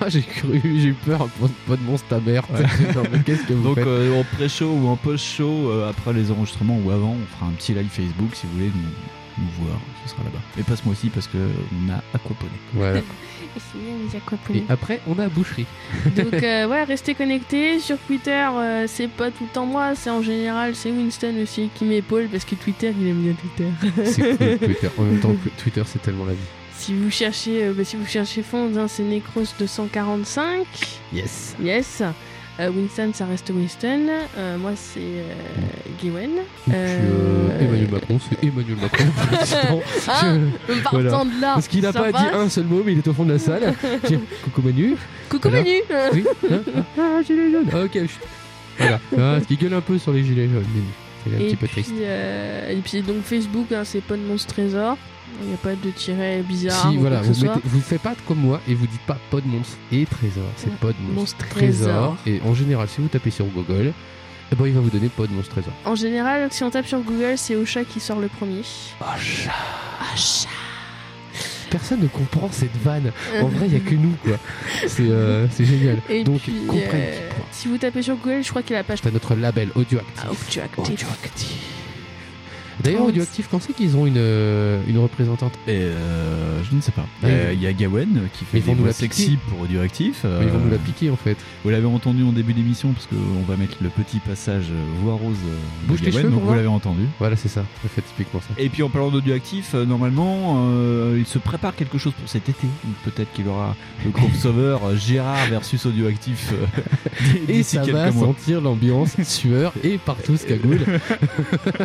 Ah, j'ai cru, j'ai eu peur, pas pas de monstre ta mère. Ouais. Qu'est-ce que vous Donc euh, en pré-show ou en post-show, euh, après les enregistrements ou avant, on fera un petit live Facebook si vous voulez nous, nous voir, ce sera là-bas. Mais pas ce mois-ci parce que on a aquaponé. Voilà. Et après, on a boucherie. Donc euh, ouais, restez connectés. Sur Twitter, euh, c'est pas tout le temps moi, c'est en général, c'est Winston aussi qui m'épaule parce que Twitter, il aime bien Twitter. C'est cool, Twitter. En même temps, Twitter, c'est tellement la vie. si vous cherchez, euh, bah, si vous cherchez Fond, hein, c'est Necros 245. Yes. Yes. Euh, Winston, ça reste Winston. Euh, moi, c'est euh, Gwen. Euh, Emmanuel Macron, c'est Emmanuel Macron. Ah, voilà. de là. Parce qu'il n'a pas passe. dit un seul mot, mais il est au fond de la salle. Tiens, coucou Manu. Coucou Voilà. Manu. Oui. hein, ah, gilet jaune. Ah, ok. Voilà. Ah, qu'il gueule un peu sur les gilets jaunes. C'est un Et petit peu puis, triste. et puis donc Facebook, hein, c'est monstre trésor. Il n'y a pas de tiret bizarre. Si, ou voilà, vous mettez, faites pas comme moi et vous dites pas pod monstre et trésor. C'est Ouais, pod monstre, trésor. Et en général, si vous tapez sur Google, eh ben, il va vous donner pod monstre trésor. En général, si on tape sur Google, c'est Ocha qui sort le premier. Personne ne comprend cette vanne. En vrai, il y a que nous, quoi. C'est euh, c'est génial. Et Donc, puis, comprenez euh, si vous tapez sur Google, je crois qu'il y a la page C'est notre label Audioactif. Audioactif. D'ailleurs, Audioactif, quand c'est qu'ils ont une, euh, une représentante Et euh, je ne sais pas. Ouais. Euh, Il y a Gawen euh, qui fait Mais ils vont des voix la sexy piquer. pour Audioactif. Ils vont nous la piquer, en fait. Vous l'avez entendu en début d'émission parce qu'on va mettre le petit passage voix rose de Bouge tes Gawen, cheveux donc vous l'avez entendu. Voilà, c'est ça. Ça fait typiquement ça. Et puis en parlant d'audioactif, normalement, euh, il se prépare quelque chose pour cet été. Peut-être qu'il aura le crossover Gérard versus audioactif Et ça quelques va mois. sentir l'ambiance sueur et partout ce cagoule.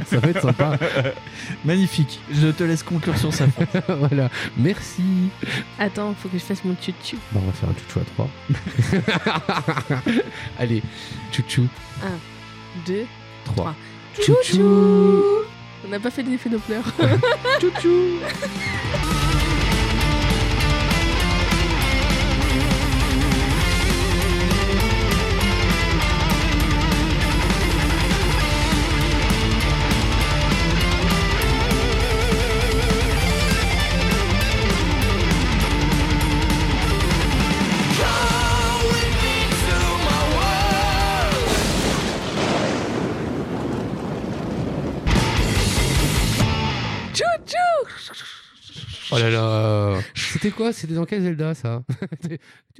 ça va être sympa. Magnifique. Je te laisse conclure sur ça. voilà. Merci. Attends, faut que je fasse mon tchou Bon, on va faire un chouchou à 3. Allez, chouchou 2, 3. Chouchou On n'a pas fait l'effet Doppler. Chouchou là C'était quoi? C'était dans quel Zelda ça?